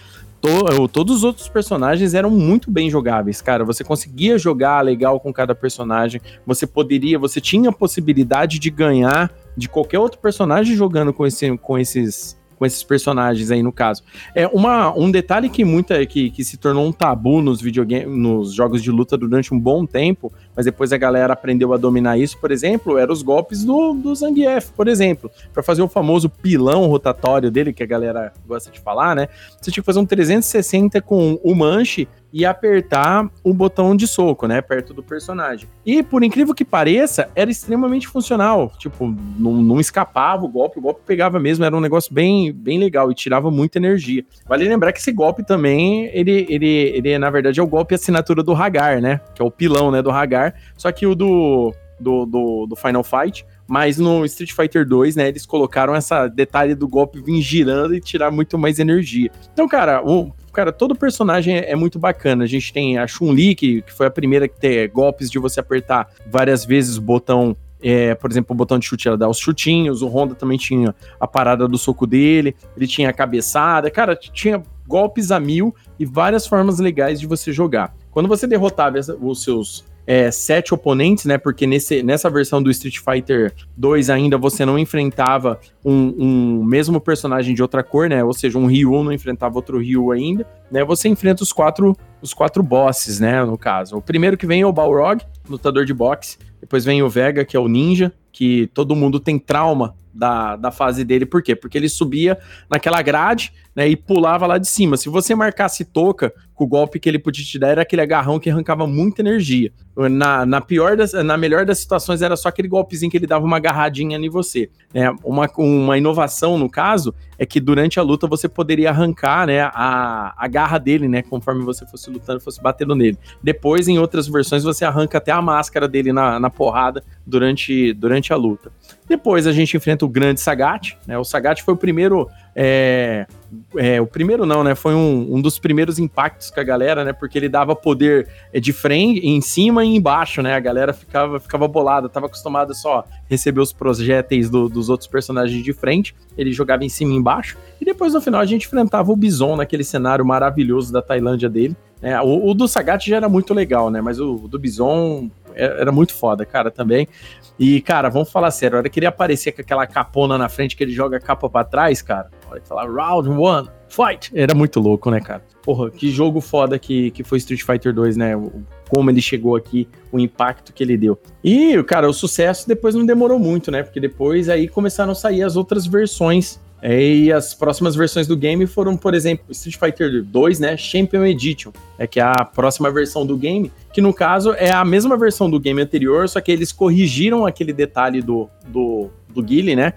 to- todos os outros personagens eram muito bem jogáveis, cara. Você conseguia jogar legal com cada personagem. Você poderia, você tinha a possibilidade de ganhar de qualquer outro personagem jogando com, esse, com esses com esses personagens aí no caso. É uma, um detalhe que muita que, que se tornou um tabu nos videogames, nos jogos de luta durante um bom tempo, mas depois a galera aprendeu a dominar isso, por exemplo, eram os golpes do, do Zangief, por exemplo, Pra fazer o famoso pilão rotatório dele que a galera gosta de falar, né? Você tinha que fazer um 360 com o manche e apertar o botão de soco, né, perto do personagem. E por incrível que pareça, era extremamente funcional, tipo, não, não escapava o golpe, o golpe pegava mesmo, era um negócio bem, bem legal e tirava muita energia. Vale lembrar que esse golpe também, ele, ele, ele na verdade é o golpe assinatura do Hagar, né, que é o pilão, né, do Hagar, só que o do, do, do, do Final Fight, mas no Street Fighter 2, né, eles colocaram essa detalhe do golpe vir girando e tirar muito mais energia. Então, cara, o, cara, todo personagem é, é muito bacana. A gente tem a Chun-Li, que, que foi a primeira que tem golpes de você apertar várias vezes o botão. é, por exemplo, o botão de chute ela dá os chutinhos, o Honda também tinha a parada do soco dele, ele tinha a cabeçada, cara, tinha golpes a mil e várias formas legais de você jogar. Quando você derrotava os seus é, sete oponentes, né? Porque nesse, nessa versão do Street Fighter 2 ainda você não enfrentava um, um mesmo personagem de outra cor, né? Ou seja, um Ryu não enfrentava outro Ryu ainda, né? Você enfrenta os quatro, os quatro bosses, né? No caso. O primeiro que vem é o Balrog, lutador de boxe. Depois vem o Vega, que é o ninja, que todo mundo tem trauma da, da fase dele. Por quê? Porque ele subia naquela grade, né? E pulava lá de cima. Se você marcasse toca, o golpe que ele podia te dar era aquele agarrão que arrancava muita energia. Na, na pior das, na melhor das situações era só aquele golpezinho que ele dava uma agarradinha em você. Né? Uma, uma inovação, no caso, é que durante a luta você poderia arrancar né, a, a garra dele, né? Conforme você fosse lutando, fosse batendo nele. Depois, em outras versões, você arranca até a máscara dele na, na porrada durante, durante a luta. Depois a gente enfrenta o grande Sagat, né? O Sagat foi o primeiro. É, é, o primeiro não, né? Foi um, um dos primeiros impactos com a galera, né? Porque ele dava poder é, de frente, em cima e embaixo, né? A galera ficava, ficava bolada, tava acostumada só receber os projéteis do- dos outros personagens de frente. Ele jogava em cima e embaixo. E depois no final a gente enfrentava o Bison naquele cenário maravilhoso da Tailândia dele. É, o, o do Sagat já era muito legal, né? Mas o, o do Bison era, muito foda, cara, também. E, cara, vamos falar sério, a hora que ele aparecia com aquela capona na frente, que ele joga a capa pra trás, cara, a hora que falar round one, fight, era muito louco, né, cara? Porra, que jogo foda que, que foi Street Fighter 2, né? Como ele chegou aqui, o impacto que ele deu. E, cara, o sucesso depois não demorou muito, né? Porque depois aí começaram a sair as outras versões e as próximas versões do game foram, por exemplo, Street Fighter 2, né? Champion Edition, é que é a próxima versão do game, que no caso é a mesma versão do game anterior, só que eles corrigiram aquele detalhe do, do, do Guile, né?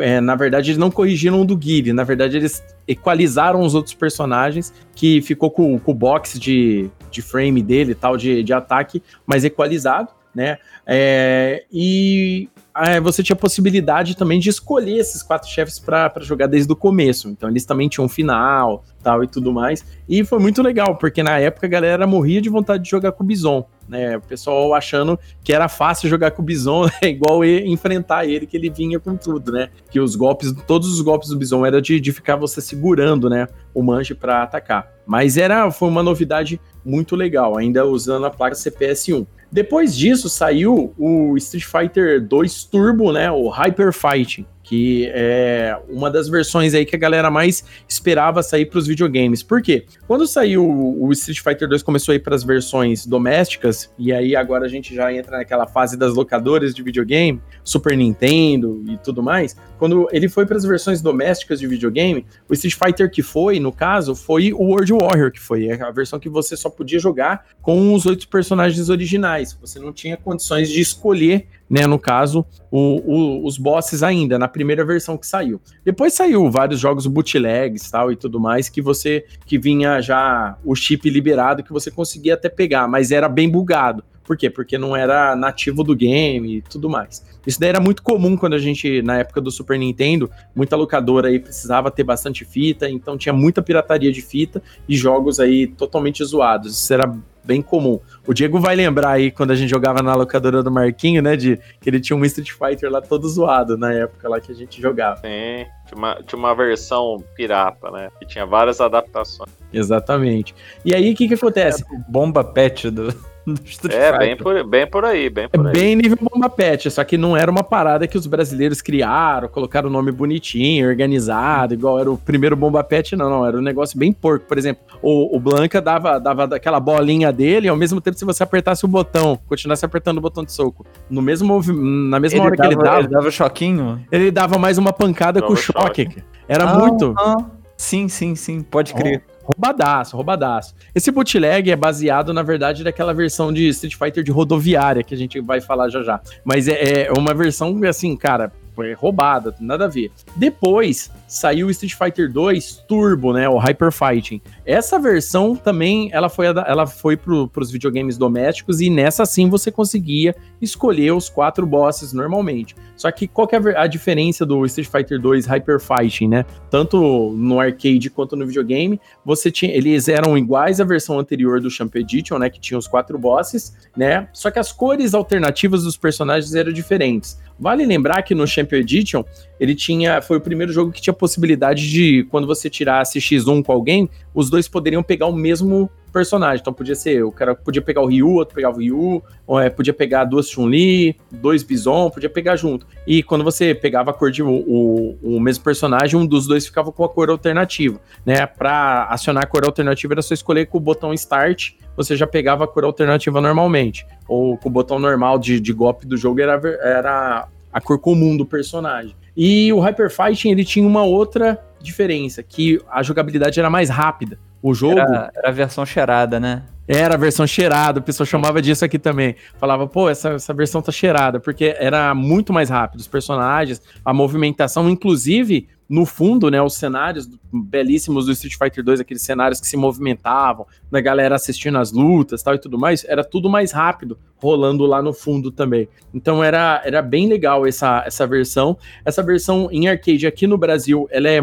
É, na verdade, eles não corrigiram o do Guile, na verdade, eles equalizaram os outros personagens, que ficou com, com o box de, de frame dele e tal, de, de ataque, mas equalizado, né? É, e é, você tinha a possibilidade também de escolher esses quatro chefes para jogar desde o começo. Então eles também tinham um final, tal e tudo mais. E foi muito legal, porque na época a galera morria de vontade de jogar com o Bison. Né, o pessoal achando que era fácil jogar com o Bison, (laughs) é igual enfrentar ele, que ele vinha com tudo, né? Que os golpes, todos os golpes do Bison era de, de ficar você segurando, né? O manche para atacar. Mas era, foi uma novidade muito legal, ainda usando a placa CPS 1. Depois disso saiu o Street Fighter 2 Turbo, né, o Hyper Fighting, que é uma das versões aí que a galera mais esperava sair para os videogames. Por quê? Quando saiu o Street Fighter 2 começou a ir para as versões domésticas, e aí agora a gente já entra naquela fase das locadoras de videogame, Super Nintendo e tudo mais. Quando ele foi para as versões domésticas de videogame, o Street Fighter que foi, no caso, foi o World Warrior, que foi a versão que você só podia jogar com os oito personagens originais. Você não tinha condições de escolher né, no caso, o, o, os bosses ainda, na primeira versão que saiu. Depois saiu vários jogos bootlegs tal e tudo mais, que você, que vinha já o chip liberado, que você conseguia até pegar, mas era bem bugado. Por quê? Porque não era nativo do game e tudo mais. Isso daí era muito comum quando a gente, na época do Super Nintendo, muita locadora aí precisava ter bastante fita, então tinha muita pirataria de fita e jogos aí totalmente zoados. Isso era bem comum. O Diego vai lembrar aí quando a gente jogava na locadora do Marquinho, né? De que ele tinha um Street Fighter lá todo zoado na época lá que a gente jogava. Sim, tinha uma, tinha uma versão pirata, né? Que tinha várias adaptações. Exatamente. E aí o que que acontece? Bomba pet do (laughs) é, bem por, bem por aí, bem por é aí. Bem nível bomba pet, só que não era uma parada que os brasileiros criaram, colocaram o nome bonitinho, organizado, igual era o primeiro bomba pet, não, não, era um negócio bem porco. Por exemplo, o, o Blanca dava, dava aquela bolinha dele, e ao mesmo tempo, se você apertasse o botão, continuasse apertando o botão de soco, no mesmo, na mesma ele hora dava, que ele dava. Ele dava choquinho? Ele dava mais uma pancada com choque. choque. Era ah, muito. Ah. Sim, sim, sim, pode crer. Oh. Roubadaço, roubadaço. Esse bootleg é baseado, na verdade, daquela versão de Street Fighter de rodoviária que a gente vai falar já já. Mas é, é uma versão, assim, cara, roubada, nada a ver. Depois saiu Street Fighter 2 Turbo, né, o Hyper Fighting. Essa versão também ela foi ela foi para os videogames domésticos e nessa sim você conseguia escolher os quatro bosses normalmente. Só que qual que é a diferença do Street Fighter 2 Hyper Fighting, né? Tanto no arcade quanto no videogame, você tinha eles eram iguais à versão anterior do Champion Edition, né, que tinha os quatro bosses, né? Só que as cores alternativas dos personagens eram diferentes. Vale lembrar que no Champion Edition, ele tinha. Foi o primeiro jogo que tinha possibilidade de, quando você tirasse X1 com alguém, os dois poderiam pegar o mesmo personagem. Então podia ser, o cara podia pegar o Ryu, outro pegava o Ryu, ou, é, podia pegar duas Chun-Li, dois Bison, podia pegar junto. E quando você pegava a cor de o, o, o, mesmo personagem, um dos dois ficava com a cor alternativa, né? Para acionar a cor alternativa era só escolher com o botão Start, você já pegava a cor alternativa normalmente. Ou com o botão normal de, de golpe do jogo era, era a cor comum do personagem. E o Hyper Fighting ele tinha uma outra diferença, que a jogabilidade era mais rápida. O jogo. Era, era a versão cheirada, né? Era a versão cheirada, o pessoal chamava disso aqui também. Falava, pô, essa, essa versão tá cheirada, porque era muito mais rápido. Os personagens, a movimentação, inclusive, no fundo, né, os cenários belíssimos do Street Fighter 2, aqueles cenários que se movimentavam, da galera assistindo as lutas tal e tudo mais, era tudo mais rápido, rolando lá no fundo também. Então era, era bem legal essa, essa versão. Essa versão em arcade aqui no Brasil, ela, é,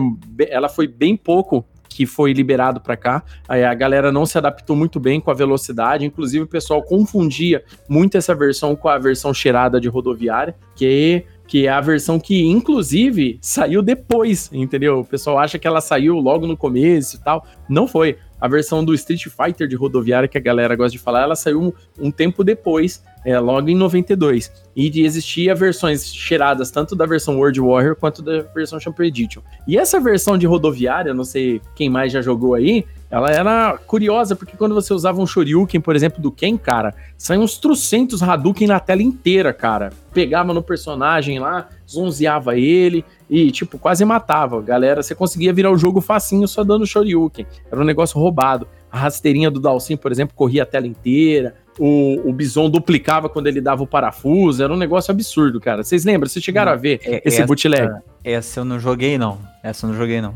ela foi bem pouco que foi liberado para cá. Aí a galera não se adaptou muito bem com a velocidade, inclusive o pessoal confundia muito essa versão com a versão cheirada de rodoviária, que que é a versão que, inclusive, saiu depois, entendeu? O pessoal acha que ela saiu logo no começo e tal. Não foi. A versão do Street Fighter de rodoviária, que a galera gosta de falar, ela saiu um, um tempo depois, é, logo em 92. E existia versões cheiradas tanto da versão World Warrior quanto da versão Champion Edition. E essa versão de rodoviária, não sei quem mais já jogou aí, ela era curiosa, porque quando você usava um Shoryuken, por exemplo, do Ken, cara, saiam uns trocentos Hadouken na tela inteira, cara. Pegava no personagem lá, zonzeava ele e, tipo, quase matava. Galera, você conseguia virar o jogo facinho só dando Shoryuken. Era um negócio roubado. A rasteirinha do Dalsin, por exemplo, corria a tela inteira. O, o Bison duplicava quando ele dava o parafuso. Era um negócio absurdo, cara. Vocês lembram? Vocês chegaram a ver É, esse essa- bootleg? Essa eu não joguei, não. Essa eu não joguei, não.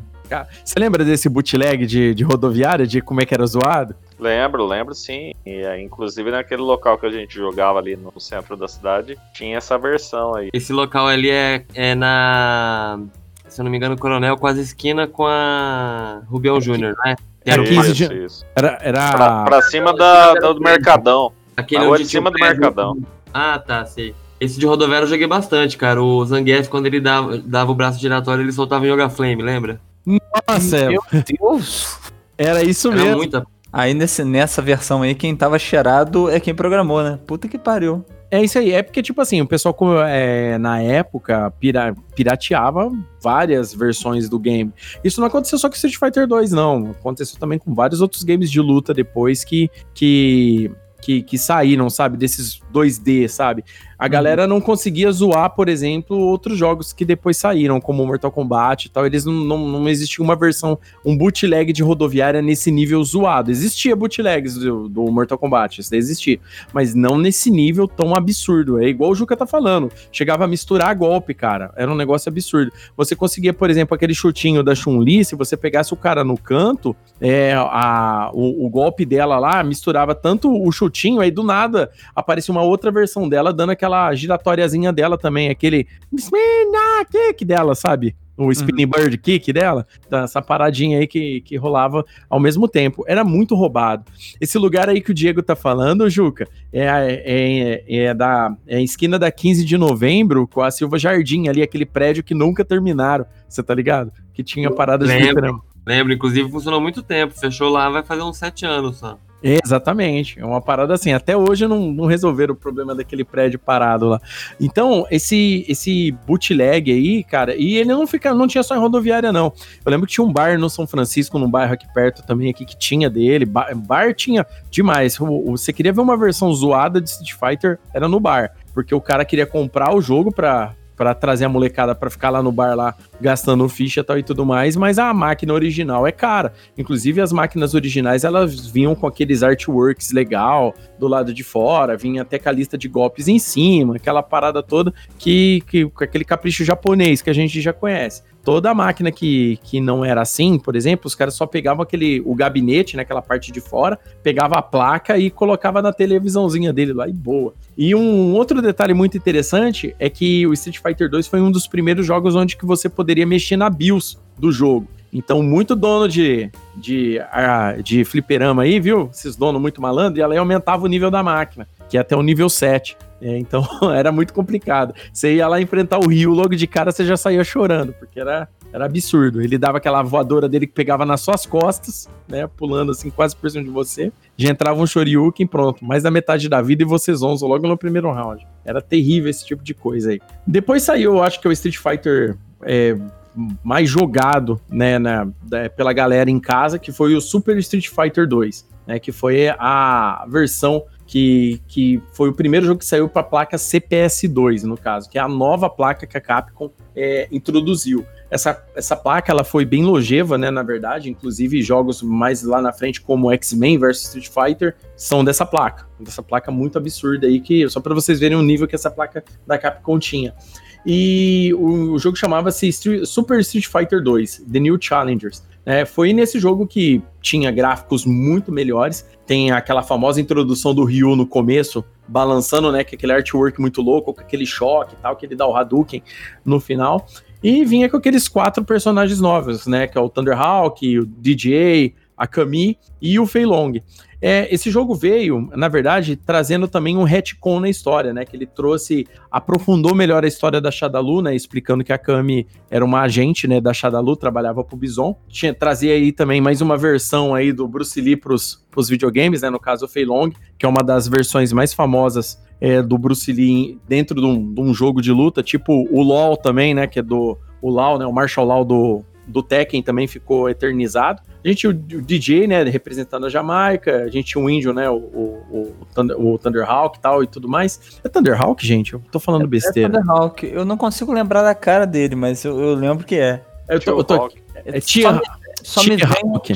Você lembra desse bootleg de, de rodoviária, de como é que era zoado? Lembro, lembro sim. E, inclusive naquele local que a gente jogava ali no centro da cidade, tinha essa versão aí. Esse local ali é, é na. Se eu não me engano, Coronel, quase esquina com a Rubião Júnior, né? Era o isso, 15 de- isso. Era. era... Pra, pra cima da, da- do Mercadão. Aquele onde de cima o do. Mercadão. Ah, tá, sei. Esse de rodoviário eu joguei bastante, cara. O Zangief, quando ele dava, dava o braço giratório, ele soltava em Yoga Flame, lembra? Nossa, Meu Deus! era isso Era mesmo. muita. Aí nesse, nessa versão aí, quem tava cheirado é quem programou, né? Puta que pariu. É isso aí, é porque, tipo assim, o pessoal, como, é, na época, pira- pirateava várias versões do game. Isso não aconteceu só com Street Fighter 2, não. Aconteceu também com vários outros games de luta depois que, que, que, que saíram, sabe? Desses 2D, sabe? A galera não conseguia zoar, por exemplo, outros jogos que depois saíram, como Mortal Kombat e tal. Eles não, não, não existia uma versão, um bootleg de rodoviária nesse nível zoado. Existia bootlegs do, do Mortal Kombat, isso daí existia mas não nesse nível tão absurdo. É igual o Juca tá falando. Chegava a misturar golpe, cara. Era um negócio absurdo. Você conseguia, por exemplo, aquele chutinho da Chun-Li, se você pegasse o cara no canto, é, a, o, o golpe dela lá misturava tanto o chutinho, aí do nada aparecia uma outra versão dela dando aquela giratóriazinha dela também, aquele spin kick dela, sabe? O spinning bird kick dela, tá, essa paradinha aí que, que rolava ao mesmo tempo. Era muito roubado. Esse lugar aí que o Diego tá falando, Juca, é, a- é, é da é a esquina da 15 de novembro com a Silva Jardim ali, aquele prédio que nunca terminaram. Você tá ligado? Que tinha paradas de Lembro. Lembra? Inclusive funcionou muito tempo. Fechou lá, vai fazer uns sete anos só. Exatamente, é uma parada assim. Até hoje não, não resolveram o problema daquele prédio parado lá. Então, esse esse bootleg aí, cara, e ele não fica, não tinha só em rodoviária, não. Eu lembro que tinha um bar no São Francisco, num bairro aqui perto também, aqui que tinha dele. Bar, bar tinha demais. Você queria ver uma versão zoada de Street Fighter, era no bar. Porque o cara queria comprar o jogo pra. Pra trazer a molecada pra ficar lá no bar lá gastando ficha tal e tudo mais, mas a máquina original é cara. Inclusive, as máquinas originais, elas vinham com aqueles artworks legal do lado de fora, vinha até com a lista de golpes em cima, aquela parada toda que, que aquele capricho japonês que a gente já conhece. Toda a máquina que, que não era assim, por exemplo, os caras só pegavam aquele o gabinete, né, aquela parte de fora, pegava a placa e colocava na televisãozinha dele lá e boa. E um outro detalhe muito interessante é que o Street Fighter 2 foi um dos primeiros jogos onde que você poderia mexer na BIOS do jogo. Então, muito dono de, de, de fliperama aí, viu? Esses donos muito malandros, e ela aumentava o nível da máquina, que é até o nível 7. É, então, (laughs) era muito complicado. Você ia lá enfrentar o Rio, logo de cara você já saía chorando, porque era, era absurdo. Ele dava aquela voadora dele que pegava nas suas costas, né? Pulando assim quase por cima de você. Já entrava um Shoryuken, pronto. Mais da metade da vida e você zonzo logo no primeiro round. Era terrível esse tipo de coisa aí. Depois saiu, eu acho que é o Street Fighter é, mais jogado, né, pela galera em casa, que foi o Super Street Fighter 2, né? Que foi a versão que, que foi o primeiro jogo que saiu para a placa CPS2, no caso, que é a nova placa que a Capcom é, introduziu. Essa, essa placa ela foi bem longeva, né, na verdade, inclusive jogos mais lá na frente como X-Men vs Street Fighter são dessa placa, dessa placa muito absurda aí que só para vocês verem o nível que essa placa da Capcom tinha. E o, o jogo chamava-se Super Street Fighter 2, The New Challengers. É, foi nesse jogo que tinha gráficos muito melhores. Tem aquela famosa introdução do Ryu no começo, balançando, né? Aquele artwork muito louco, com aquele choque e tal, que ele dá o Hadouken no final. E vinha com aqueles quatro personagens novos, né? Que é o Thunderhawk, o DJ, a Camille e o Fei Long. É, esse jogo veio, na verdade, trazendo também um retcon na história, né? Que ele trouxe, aprofundou melhor a história da Shadalu, né? Explicando que a Kami era uma agente, né? Da Shadalu, trabalhava pro Bison. Tinha, trazia aí também mais uma versão aí do Bruce Lee pros, pros videogames, né? No caso, o Fei Long, que é uma das versões mais famosas é, do Bruce Lee dentro de um, de um, jogo de luta, tipo o LoL também, né? Que é do o Law, né? O Marshall Law do, do Tekken também ficou eternizado. A gente tinha o DJ, né, representando a Jamaica, a gente tinha o índio, né, o, o, o, Thunder, o Thunderhawk e tal e tudo mais. É Thunderhawk, gente? Eu tô falando é, besteira. É Thunderhawk. Eu não consigo lembrar da cara dele, mas eu, eu lembro que é. Eu tô, eu tô, é Tia... Só me T-Hawk.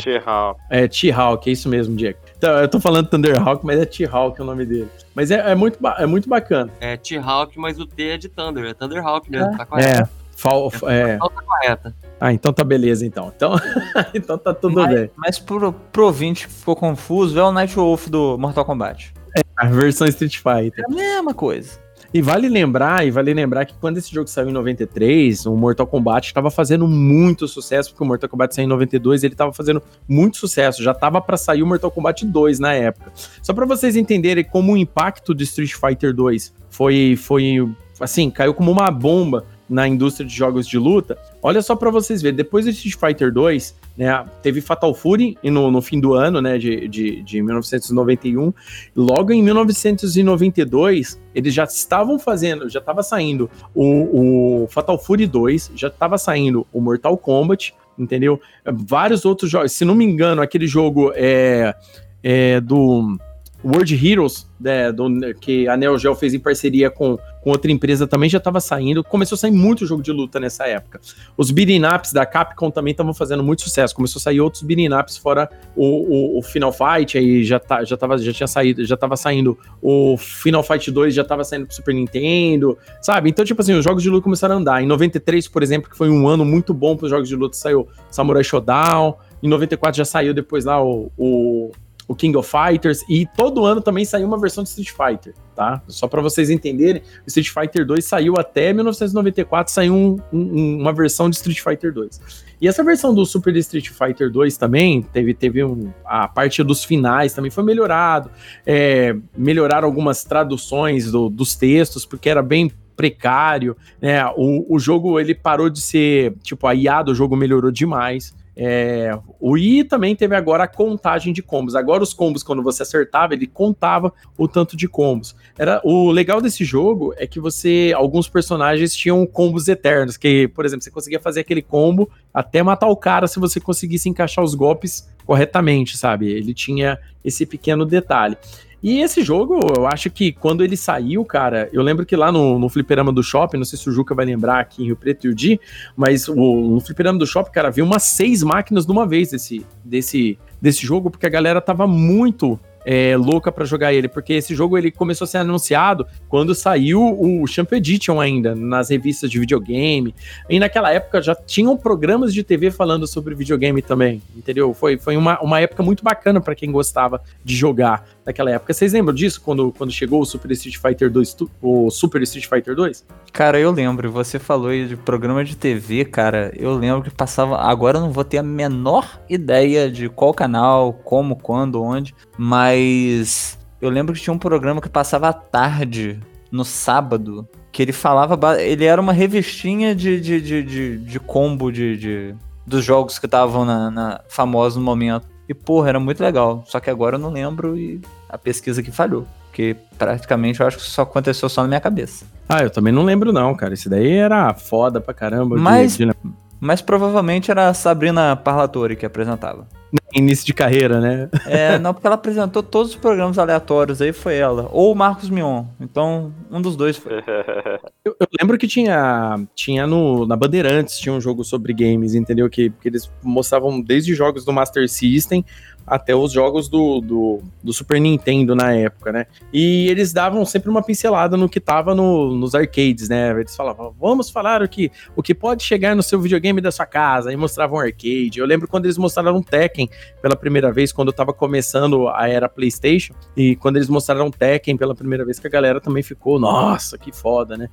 É, T-Hawk, é isso mesmo, Diego. Então, eu tô falando Thunderhawk, mas é T-Hawk o nome dele. Mas é, é, muito, é muito bacana. É T-Hawk, mas o T é de Thunder, é Thunderhawk mesmo, é. tá correto. É, Fal, é... correta. Ah, então tá beleza, então. Então, (laughs) então tá tudo mas, bem. Mas pro, pro ouvinte que ficou confuso, é o Night Wolf do Mortal Kombat. É, a versão Street Fighter. É a mesma coisa. E vale lembrar, e vale lembrar que quando esse jogo saiu em 93, o Mortal Kombat estava fazendo muito sucesso, porque o Mortal Kombat saiu em 92 e ele estava fazendo muito sucesso. Já estava para sair o Mortal Kombat 2 na época. Só para vocês entenderem como o impacto de Street Fighter 2 foi, foi assim, caiu como uma bomba na indústria de jogos de luta. Olha só para vocês verem, depois do Street Fighter 2, né, teve Fatal Fury no, no fim do ano, né, de, de, de 1991. Logo em 1992, eles já estavam fazendo, já estava saindo o, o Fatal Fury 2, já estava saindo o Mortal Kombat, entendeu? Vários outros jogos, se não me engano, aquele jogo é, é do World Heroes, né, do, que a Neo Geo fez em parceria com, com outra empresa, também já estava saindo. Começou a sair muito jogo de luta nessa época. Os beating ups da Capcom também estavam fazendo muito sucesso. Começou a sair outros beating ups fora o, o, o, Final Fight, aí já, tá, já, tava, já tinha saído, já estava saindo o Final Fight 2, já estava saindo pro Super Nintendo, sabe? Então, tipo assim, os jogos de luta começaram a andar. Em 93, por exemplo, que foi um ano muito bom para os jogos de luta, saiu Samurai Shodown. Em 94 já saiu depois lá o, o o King of Fighters, e todo ano também saiu uma versão de Street Fighter, tá? Só para vocês entenderem, o Street Fighter 2 saiu até 1994, saiu um, um, uma versão de Street Fighter 2. E essa versão do Super Street Fighter 2 também teve, teve um, a parte dos finais também foi melhorado, é, melhoraram algumas traduções do, dos textos, porque era bem precário, né? O, o jogo ele parou de ser, tipo, a IA do jogo melhorou demais. É, o I também teve agora a contagem de combos. Agora os combos, quando você acertava, ele contava o tanto de combos. Era o legal desse jogo é que você, alguns personagens tinham combos eternos, que, por exemplo, você conseguia fazer aquele combo até matar o cara se você conseguisse encaixar os golpes corretamente, sabe? Ele tinha esse pequeno detalhe. E esse jogo, eu acho que quando ele saiu, cara, eu lembro que lá no, no fliperama do shopping, não sei se o Juca vai lembrar aqui em Rio Preto e o Di, mas o, no fliperama do shopping, cara, viu umas seis máquinas de uma vez desse, desse, desse jogo, porque a galera tava muito é, louca para jogar ele, porque esse jogo ele começou a ser anunciado quando saiu o Champion Edition ainda, nas revistas de videogame. E naquela época já tinham programas de TV falando sobre videogame também, entendeu? Foi, foi uma, uma época muito bacana para quem gostava de jogar naquela época. Vocês lembram disso quando, quando chegou o Super Street Fighter 2, o Super Street Fighter 2? Cara, eu lembro. Você falou de programa de TV, cara. Eu lembro que passava. Agora eu não vou ter a menor ideia de qual canal, como, quando, onde, mas eu lembro que tinha um programa que passava à tarde, no sábado, que ele falava. Ele era uma revistinha de, de, de, de, de combo de, de, dos jogos que estavam na, na famosos no momento. E, porra, era muito legal. Só que agora eu não lembro e a pesquisa que falhou. Porque praticamente eu acho que isso só aconteceu só na minha cabeça. Ah, eu também não lembro, não, cara. Esse daí era foda pra caramba. Mas, de, de... mas provavelmente era a Sabrina Parlatori que apresentava. Início de carreira, né? É, não, porque ela apresentou todos os programas aleatórios, aí foi ela. Ou o Marcos Mion. Então, um dos dois foi. (laughs) Eu, eu lembro que tinha, tinha no, na Bandeirantes, tinha um jogo sobre games, entendeu? Que, que eles mostravam desde jogos do Master System até os jogos do, do, do, Super Nintendo na época, né? E eles davam sempre uma pincelada no que tava no, nos arcades, né? Eles falavam, vamos falar o que, o que pode chegar no seu videogame da sua casa, e mostravam um arcade. Eu lembro quando eles mostraram um Tekken pela primeira vez, quando eu tava começando a era PlayStation, e quando eles mostraram Tekken pela primeira vez, que a galera também ficou, nossa, que foda, né?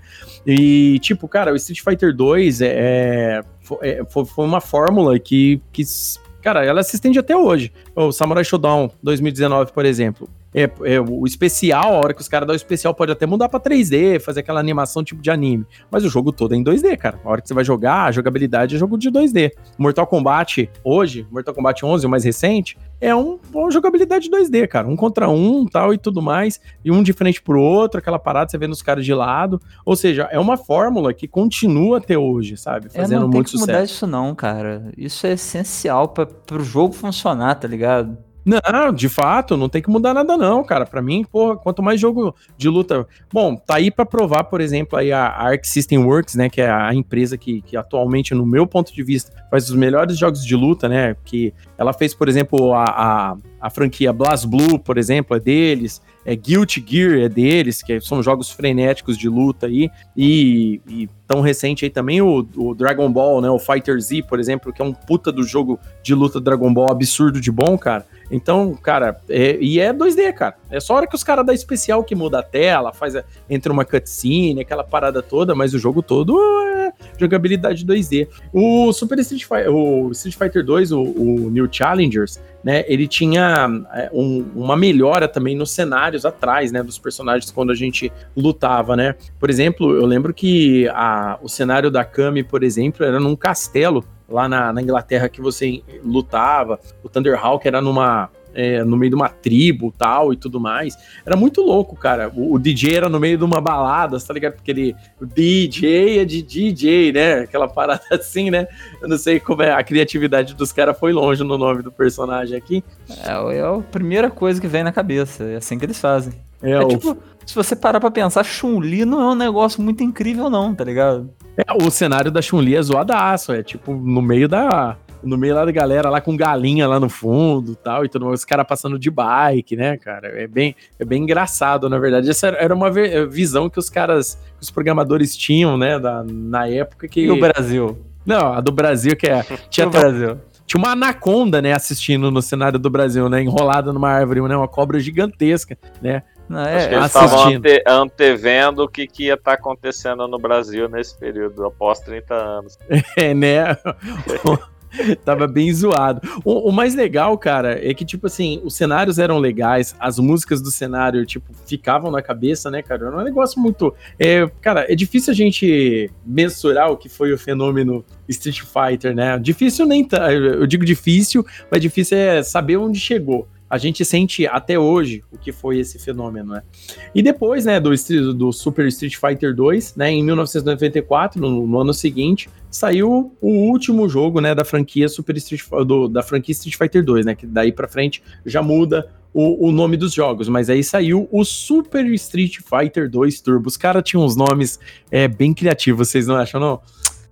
E, tipo, cara, o Street Fighter 2 é, é, foi, foi uma fórmula que, que cara, ela se estende até hoje. O Samurai Shodown 2019, por exemplo. É, é, o especial, a hora que os caras dão o especial, pode até mudar pra 3D, fazer aquela animação tipo de anime. Mas o jogo todo é em 2D, cara. A hora que você vai jogar, a jogabilidade é jogo de 2D. Mortal Kombat, hoje, Mortal Kombat 11, o mais recente, é um, uma jogabilidade 2D, cara. Um contra um, tal e tudo mais. E um de frente pro outro, aquela parada, você vendo os caras de lado. Ou seja, é uma fórmula que continua até hoje, sabe? Fazendo é, não muito tem que sucesso. mudar isso não, cara. Isso é essencial para pro jogo funcionar, tá ligado? Não, de fato, não tem que mudar nada não, cara. Para mim, porra, quanto mais jogo de luta... Bom, tá aí para provar, por exemplo, aí a Arc System Works, né, que é a empresa que, que atualmente, no meu ponto de vista, faz os melhores jogos de luta, né, que ela fez, por exemplo, a, a, a franquia Blast Blue, por exemplo, é deles, é Guilty Gear é deles, que são jogos frenéticos de luta aí, e, e tão recente aí também o, o, Dragon Ball, né, o Fighter Z, por exemplo, que é um puta do jogo de luta Dragon Ball absurdo de bom, cara. Então, cara, é, e é 2D, cara. É só hora que os caras da especial que muda a tela, faz a, entra uma cutscene, aquela parada toda, mas o jogo todo é jogabilidade 2D. O Super Street Fighter, o Street Fighter 2, o, o New Challengers, né, ele tinha é, um, uma melhora também nos cenários atrás, né, dos personagens quando a gente lutava, né. Por exemplo, eu lembro que a, o cenário da Kami, por exemplo, era num castelo lá na, na Inglaterra que você lutava. O Thunderhawk era numa é, no meio de uma tribo tal e tudo mais. Era muito louco, cara. O, o, DJ era no meio de uma balada, tá ligado? Porque ele. O DJ é de DJ, né? Aquela parada (laughs) assim, né? Eu não sei como é. A criatividade dos caras foi longe no nome do personagem aqui. É, é a primeira coisa que vem na cabeça. É assim que eles fazem. É, é o... tipo, se você parar pra pensar, Chun-Li não é um negócio muito incrível, não, tá ligado? É, o cenário da Chun-Li é zoadaço, é tipo no meio da. No meio lá da galera lá com galinha lá no fundo tal, e tudo mais, os caras passando de bike, né, cara? É bem, é bem engraçado, na verdade. Essa era uma visão que os caras, que os programadores tinham, né, da, na época que. E o Brasil? Não, a do Brasil, que é. (laughs) Tinha o Brasil. Tinha uma anaconda, né, assistindo no cenário do Brasil, né? Enrolada numa árvore, né? Uma cobra gigantesca, né? Não, é, Acho que eles estavam ante, antevendo o que, que ia estar tá acontecendo no Brasil nesse período, após 30 anos. (laughs) É, né? (laughs) (laughs) Tava bem zoado. O, o, mais legal, cara, é que, tipo assim, os cenários eram legais, as músicas do cenário, tipo, ficavam na cabeça, né, cara? Era um negócio muito. É, cara, é difícil a gente mensurar o que foi o fenômeno Street Fighter, né? Difícil nem. Eu digo difícil, mas difícil é saber onde chegou a gente sente até hoje o que foi esse fenômeno, né? E depois, né, do, do Super Street Fighter 2, né, em 1994, no, no, ano seguinte, saiu o último jogo, né, da franquia Super Street do, da franquia Street Fighter 2, né, que daí para frente já muda o, o, nome dos jogos, mas aí saiu o Super Street Fighter 2 Turbo. Os caras tinham uns nomes é, bem criativos, vocês não acham, não?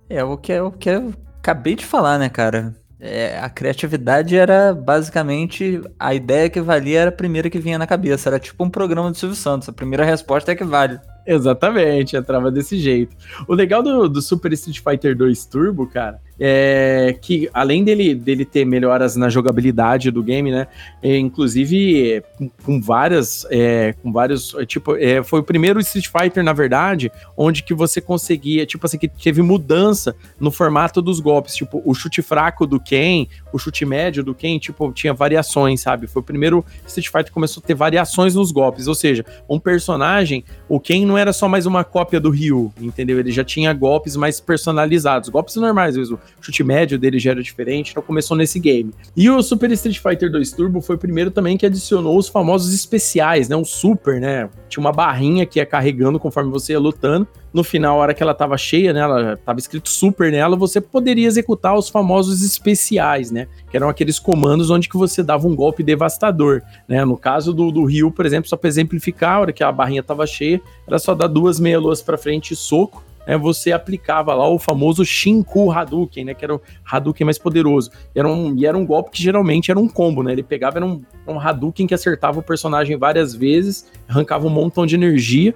É, o que, o que eu acabei de falar, né, cara? É, a criatividade era basicamente a ideia que valia era a primeira que vinha na cabeça. Era tipo um programa do Silvio Santos. A primeira resposta é que vale. Exatamente, entrava desse jeito. O legal do, do Super Street Fighter 2 Turbo, cara, é, que além dele, dele ter melhoras na jogabilidade do game, né? É, inclusive com, com, várias, é, com vários, é, tipo, é, foi o primeiro Street Fighter, na verdade, onde que você conseguia, tipo assim, que teve mudança no formato dos golpes, tipo, o chute fraco do Ken, o chute médio do Ken, tipo, tinha variações, sabe? Foi o primeiro Street Fighter que começou a ter variações nos golpes, ou seja, um personagem, o Ken não era só mais uma cópia do Ryu, entendeu? Ele já tinha golpes mais personalizados, golpes normais mesmo chute médio dele já era diferente, então começou nesse game. E o Super Street Fighter 2 Turbo foi o primeiro também que adicionou os famosos especiais, né? Um super, né? Tinha uma barrinha que ia carregando conforme você ia lutando. No final, a hora que ela tava cheia, né? Ela tava escrito super nela, você poderia executar os famosos especiais, né? Que eram aqueles comandos onde que você dava um golpe devastador, né? No caso do, do Rio, por exemplo, só para exemplificar, a hora que a barrinha tava cheia, era só dar duas meia-luas pra frente e soco é, você aplicava lá o famoso Shinku Hadouken, né, que era o Hadouken mais poderoso. Era um, e era um golpe que geralmente era um combo, né? Ele pegava era um, um Hadouken que acertava o personagem várias vezes, arrancava um montão de energia.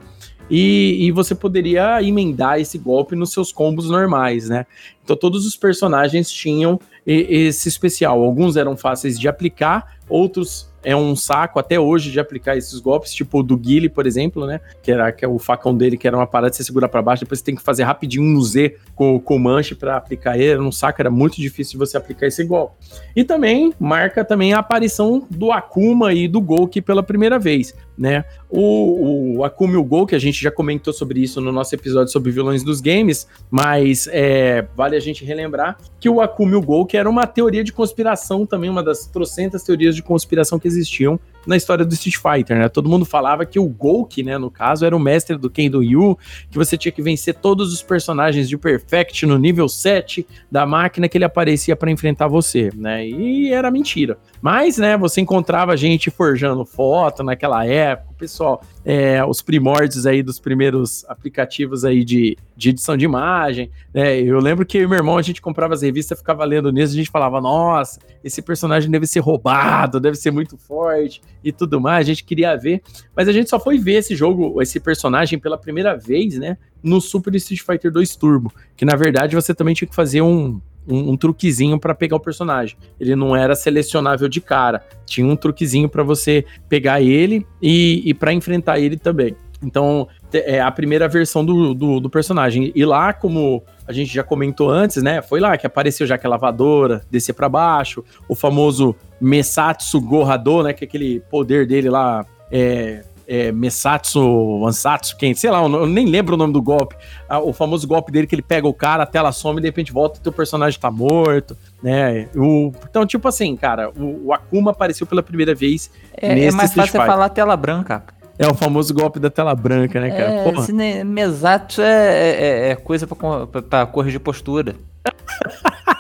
E, e, você poderia emendar esse golpe nos seus combos normais, né? Então todos os personagens tinham esse especial. Alguns eram fáceis de aplicar, outros é um saco até hoje de aplicar esses golpes, tipo o do Guile, por exemplo, né? Que era que é o facão dele, que era uma parada de você segurar para baixo, depois você tem que fazer rapidinho um Z com, com o manche para aplicar ele. Era um saco, era muito difícil você aplicar esse golpe. E também marca também a aparição do Akuma e do Golki pela primeira vez, né? O, o Akuma e o Gol, que a gente já comentou sobre isso no nosso episódio sobre vilões dos games, mas é, vale a gente relembrar que o Akuma e o Gol, que era uma teoria de conspiração também, uma das trocentas teorias de conspiração que existiam na história do Street Fighter, né? Todo mundo falava que o Golk, né, no caso, era o mestre do Ken do Yu, que você tinha que vencer todos os personagens de Perfect no nível 7 da máquina que ele aparecia para enfrentar você, né? E era mentira. Mas, né, você encontrava gente forjando foto naquela época, pessoal, é, os primórdios aí dos primeiros aplicativos aí de, de edição de imagem, né? Eu lembro que eu meu irmão, a gente comprava as revistas, ficava lendo nisso, a gente falava, nossa, esse personagem deve ser roubado, deve ser muito forte e tudo mais, a gente queria ver, mas a gente só foi ver esse jogo, esse personagem pela primeira vez, né, no Super Street Fighter 2 Turbo, que na verdade você também tinha que fazer um, um, um truquezinho para pegar o personagem. Ele não era selecionável de cara. Tinha um truquezinho para você pegar ele e, e para enfrentar ele também. Então, é a primeira versão do, do, do, personagem. E lá, como a gente já comentou antes, né? Foi lá que apareceu já aquela lavadora, descer para baixo, o famoso Mesatsu Gorrador, né? Que é aquele poder dele lá, é, é, Mesatsu, Ansatsu, quem, sei lá, eu nem lembro o nome do golpe. Ah, o famoso golpe dele que ele pega o cara, a tela some e de repente volta e teu personagem tá morto, né? O, então, tipo assim, cara, o, o Akuma apareceu pela primeira vez. É, é mais fácil você falar tela branca. É o famoso golpe da tela branca, né, cara? É, esse Mesatsu é, é, é coisa pra, pra, pra corrigir postura. (laughs)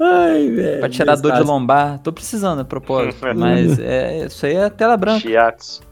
Ai, velho. Pra tirar dor de lombar. Tô precisando a propósito. (laughs) mas é, isso aí é tela branca. Shiatsu.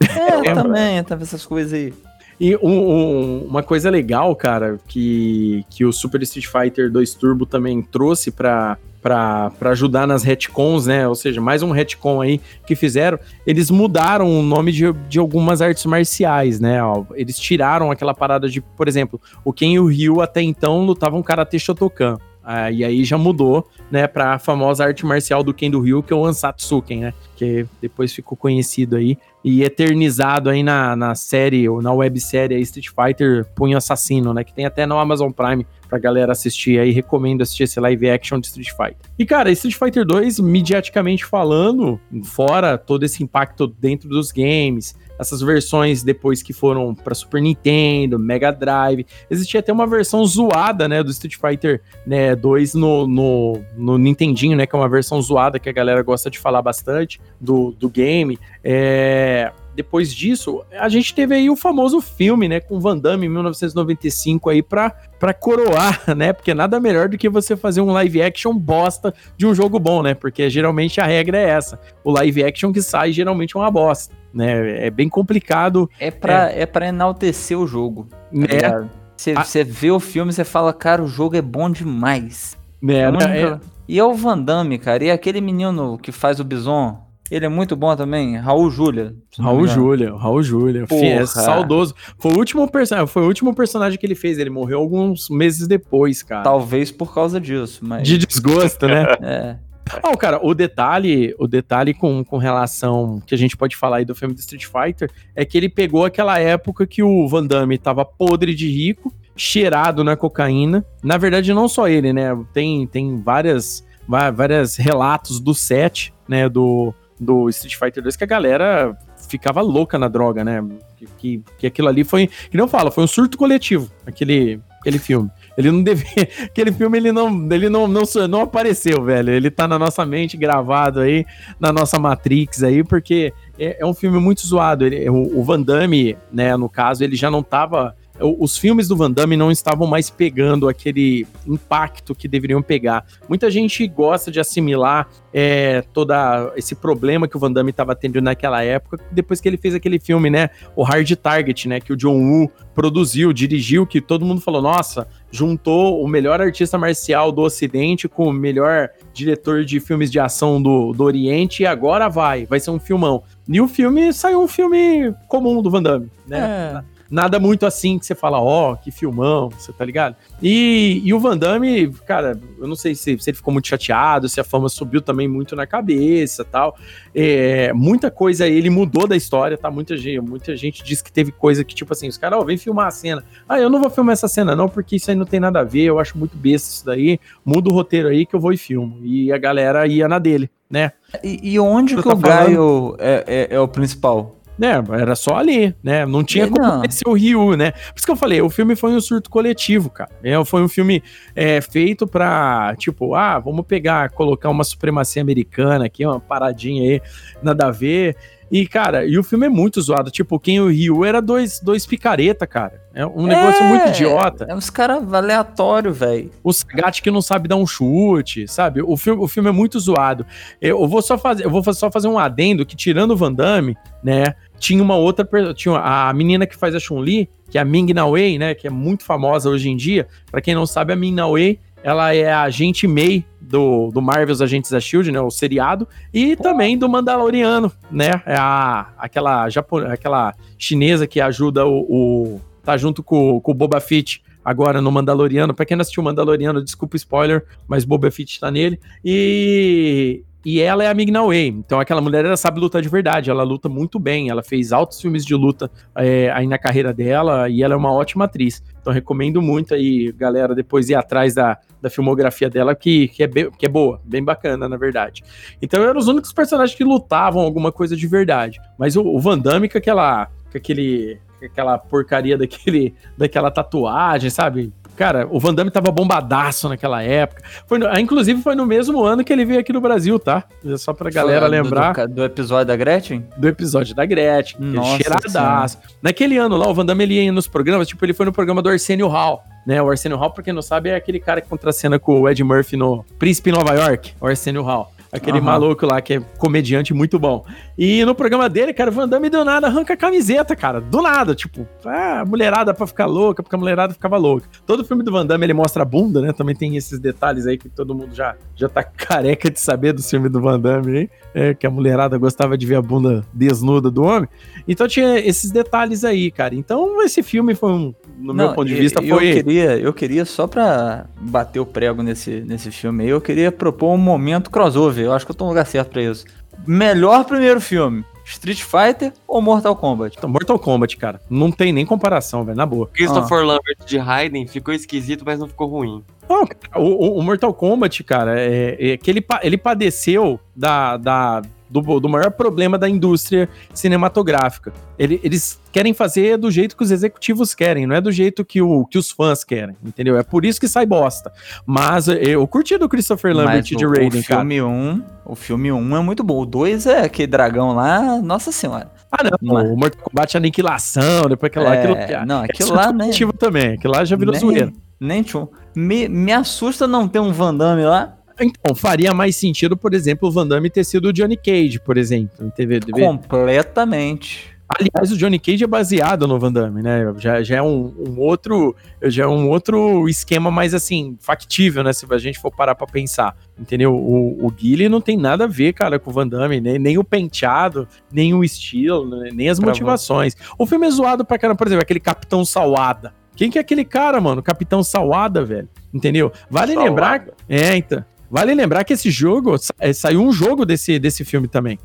É, (laughs) também, tá essas coisas aí. E um, um, uma coisa legal, cara, que, que o Super Street Fighter 2 Turbo também trouxe pra, para ajudar nas retcons, né? Ou seja, mais um retcon aí que fizeram. Eles mudaram o nome de, de algumas artes marciais, né? Eles tiraram aquela parada de, por exemplo, o Ken e o Ryu até então lutavam Karate Shotokan. Ah, e aí já mudou, né, para a famosa arte marcial do Ken do Ryu, que é o Ansatsuken, né? Que depois ficou conhecido aí e eternizado aí na, na série, ou na websérie Street Fighter Punho Assassino, né? Que tem até no Amazon Prime pra galera assistir aí. Recomendo assistir esse live action de Street Fighter. E, cara, Street Fighter 2, mediaticamente falando, fora todo esse impacto dentro dos games, essas versões depois que foram para Super Nintendo, Mega Drive. Existia até uma versão zoada, né, do Street Fighter né, 2 no, no, no Nintendinho, né, que é uma versão zoada que a galera gosta de falar bastante do, do game. É, depois disso, a gente teve aí o famoso filme, né, com Van Damme em 1995 aí pra, coroar, (laughs) né, porque nada melhor do que você fazer um live action bosta de um jogo bom, né, porque geralmente a regra é essa, o live action que sai geralmente é uma bosta, né, é bem complicado. É pra, é. é pra enaltecer o jogo, tá é. Você, a... você vê o filme e você fala, cara, o jogo é bom demais. É, é, é... E é o Van Damme, cara, e aquele menino que faz o Bison, ele é muito bom também, Raul Júlia. Raul Júlia, Raul Júlia. É saudoso. Foi o, último foi o último personagem que ele fez, ele morreu alguns meses depois, cara. Talvez por causa disso, mas... De desgosto, né? (laughs) é. Oh, cara, o detalhe, o detalhe com, com relação que a gente pode falar aí do filme do Street Fighter é que ele pegou aquela época que o Van Damme tava podre de rico, cheirado na cocaína. Na verdade, não só ele, né? Tem, tem várias, várias relatos do set, né? Do, do Street Fighter 2 que a galera ficava louca na droga, né? Que, que, que aquilo ali foi, que não fala, foi um surto coletivo, aquele, aquele filme. Ele não devia, (laughs) aquele filme ele não, ele não, não, não apareceu, velho. Ele tá na nossa mente gravado aí, na nossa Matrix aí, porque é, é um filme muito zoado. Ele, o, o Van Damme, né, no caso, ele já não tava os filmes do Van Damme não estavam mais pegando aquele impacto que deveriam pegar. Muita gente gosta de assimilar é, todo esse problema que o Van Damme estava tendo naquela época, depois que ele fez aquele filme, né, o Hard Target, né, que o John Woo produziu, dirigiu, que todo mundo falou, nossa, juntou o melhor artista marcial do Ocidente com o melhor diretor de filmes de ação do, do Oriente e agora vai, vai ser um filmão. E o filme saiu um filme comum do Van Damme, né? É nada muito assim que você fala, ó, oh, que filmão, você tá ligado? E, e o Van Damme, cara, eu não sei se, se, ele ficou muito chateado, se a fama subiu também muito na cabeça tal. É, muita coisa ele mudou da história, tá? Muita gente, muita gente diz que teve coisa que, tipo assim, os caras, ó, oh, vem filmar a cena. Ah, eu não vou filmar essa cena, não, porque isso aí não tem nada a ver, eu acho muito besta isso daí. Muda o roteiro aí que eu vou e filmo. E a galera ia na dele, né? E, e onde que tá o Gaio é, é, é o principal? Né, era só ali, né? Não tinha como ser o Ryu, né? Por isso que eu falei, o filme foi um surto coletivo, cara. É, foi um filme é, feito pra, tipo, ah, vamos pegar, colocar uma supremacia americana aqui, uma paradinha aí, nada a ver. E, cara, e o filme é muito zoado. Tipo, quem o Ryu era dois, dois picareta, cara. É um negócio é, muito idiota. É uns caras aleatórios, velho. O Sagat que não sabe dar um chute, sabe? O filme, o filme é muito zoado. Eu vou só fazer, eu vou só fazer um adendo que, tirando o Van Damme, né? Tinha uma outra. Tinha a menina que faz a Chun-Li, que é a Ming Na Wei, né? Que é muito famosa hoje em dia. Para quem não sabe, a Ming Na Wei ela é a agente May do, do Marvel's Agentes da Shield, né? O seriado. E Pô. também do Mandaloriano, né? É a, aquela, Japo, aquela chinesa que ajuda o, o. tá junto com, com o Boba Fett agora no Mandaloriano. Pra quem não assistiu o Mandaloriano, desculpa o spoiler, mas Boba Fett tá nele. E e ela é a Ming Way. Então aquela mulher ela sabe lutar de verdade, ela luta muito bem, ela fez altos filmes de luta é, aí na carreira dela e ela é uma ótima atriz. Então recomendo muito aí, galera, depois ir atrás da, da filmografia dela, que, que, é bem, que é boa, bem bacana, na verdade. Então eram os únicos personagens que lutavam alguma coisa de verdade. Mas o, o Van Damme com aquela. com aquele. aquela porcaria daquele, daquela tatuagem, sabe? Cara, o Van Damme tava bombadaço naquela época. Foi no, inclusive, foi no mesmo ano que ele veio aqui no Brasil, tá? Só pra galera lembrar. Do, do, episódio da Gretchen? Do episódio da Gretchen. Nossa cheiradaço. Naquele ano lá, o Van Damme ele ia nos programas, tipo, ele foi no programa do Arsenio Hall. Né, o Arsenio Hall, pra quem não sabe, é aquele cara que contracena com o Ed Murphy no Príncipe em Nova York, o Arsenio Hall. Aquele uhum. maluco lá que é comediante muito bom. E no programa dele, cara, o Van Damme do nada arranca a camiseta, cara. Do nada, tipo, ah, mulherada pra ficar louca, porque a mulherada ficava louca. Todo filme do Van Damme ele mostra a bunda, né? Também tem esses detalhes aí que todo mundo já, já tá (laughs) careca de saber do filme do Van Damme, hein? É, que a mulherada gostava de ver a bunda desnuda do homem. Então tinha esses detalhes aí, cara. Então esse filme foi um, no Não, meu ponto de vista, eu, foi. Eu queria, eu queria só pra bater o prego nesse, nesse filme aí, eu queria propor um momento crossover. Eu acho que eu tô no lugar certo pra isso. Melhor primeiro filme. Street Fighter ou Mortal Kombat? Então, Mortal Kombat, cara. Não tem nem comparação, velho, na boa. Christopher ah. Lambert de Raiden ficou esquisito, mas não ficou ruim. Não, o, o, Mortal Kombat, cara, é, é que ele, ele padeceu da, da, do, do maior problema da indústria cinematográfica. Ele, eles querem fazer do jeito que os executivos querem, não é do jeito que, o, que os fãs querem, entendeu? É por isso que sai bosta. Mas eu curti do Christopher Lambert de Raiden, cara. O filme 1, um, o filme 1 um é muito bom. O 2 é aquele dragão lá, nossa senhora. Ah, não, Mas... o Mortal Kombat Aniquilação, depois aquilo é, lá, aquilo, Não, aquilo lá, né? também, aquilo lá já virou nem, zoeira. Nem tchum. Me, me assusta não ter um Van Damme lá. Então, faria mais sentido, por exemplo, o Van Damme ter sido o Johnny Cage, por exemplo, em TV. Completamente. Aliás, o Johnny Cage é baseado no Van Damme, né? Já, já é um, um, outro, já é um outro esquema mais assim factível, né? Se a gente for parar para pensar, entendeu? O, o Guile não tem nada a ver, cara, com o Van Damme, nem, nem o penteado, nem o estilo, né? nem as pra motivações. Você. O filme é zoado pra caramba, por exemplo, aquele Capitão Salada. Quem que é aquele cara, mano? Capitão Salada, velho. Entendeu? Vale Salada. lembrar. É, então. Vale lembrar que esse jogo, é, saiu um jogo desse, desse filme também.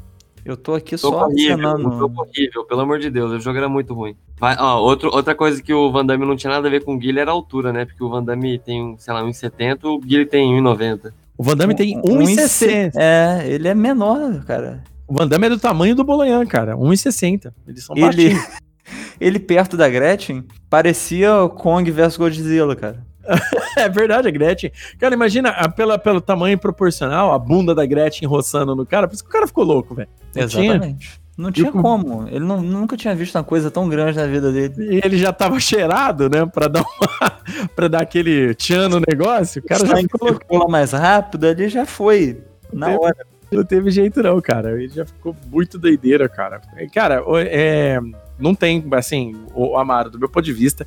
Eu tô aqui tô só horrível, um jogo horrível, pelo amor de Deus, o jogo era muito ruim. Vai, ó, outro, outra coisa que o Van Damme não tinha nada a ver com o Guilherme era a altura, né? Porque o Van Damme tem, sei lá, 1,70, o Guilherme tem 1,90. O Van Damme tem 1,60. É, ele é menor, cara. O Van Damme é do tamanho do Boloyan, cara, 1,60. Eles são ele, (laughs) ele perto da Gretchen parecia Kong versus Godzilla, cara. (laughs) é verdade, a Gretchen. Cara, imagina a, pela, pelo tamanho proporcional, a bunda da Gretchen roçando no cara, por isso que o cara ficou louco, velho. Exatamente. Tinha... Não tinha como. Ele não, nunca tinha visto uma coisa tão grande na vida dele. E ele já tava cheirado, né? Pra dar, uma, (laughs) pra dar aquele tchan no negócio. O cara já ficou mais rápido, ali já foi. Na não hora. Teve, não teve jeito, não, cara. Ele já ficou muito doideira, cara. Cara, é não tem, assim, o Amaro, do meu ponto de vista,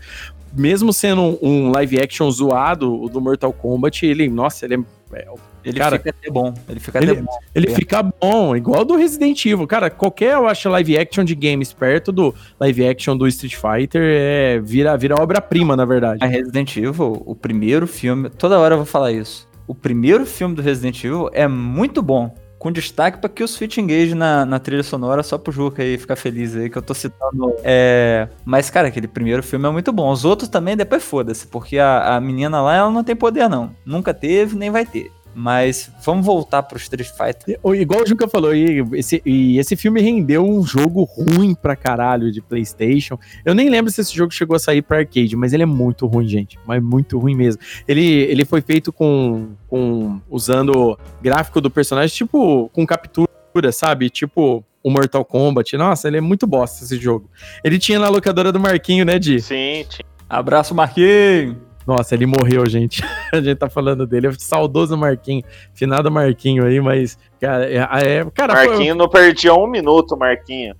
mesmo sendo um, live action zoado, o do Mortal Kombat, ele, nossa, ele é, é Ele Cara, fica até bom. Ele fica ele- até bom. ele É. fica bom, igual do Resident Evil. Cara, qualquer, eu acho, live action de games perto do live action do Street Fighter é, vira, vira obra-prima, na verdade. A Resident Evil, o primeiro filme, toda hora eu vou falar isso. O primeiro filme do Resident Evil é muito bom. Com destaque para que o Switch Engage na, na trilha sonora, só pro Juca aí ficar feliz aí, que eu tô citando. É... Mas, cara, aquele primeiro filme é muito bom. Os outros também, depois foda-se, porque a, a menina lá, ela não tem poder, não. Nunca teve, nem vai ter. Mas vamos voltar pro Street Fighter. E- Igual o Juca falou, e esse, e esse filme rendeu um jogo ruim pra caralho de PlayStation. Eu nem lembro se esse jogo chegou a sair pra arcade, mas ele é muito ruim, gente. Mas muito ruim mesmo. Ele, ele foi feito com, com. usando gráfico do personagem, tipo, com captura, sabe? Tipo. O Mortal Kombat. Nossa, ele é muito bosta esse jogo. Ele tinha na locadora do Marquinho, né, Di? Sim, tinha. Abraço, Marquinhos! Nossa, ele morreu, gente. (laughs) A gente tá falando dele. É saudoso Marquinho. Finado Marquinho aí, mas. Cara, é, é- cara Marquinho não perdia um minuto, Marquinho.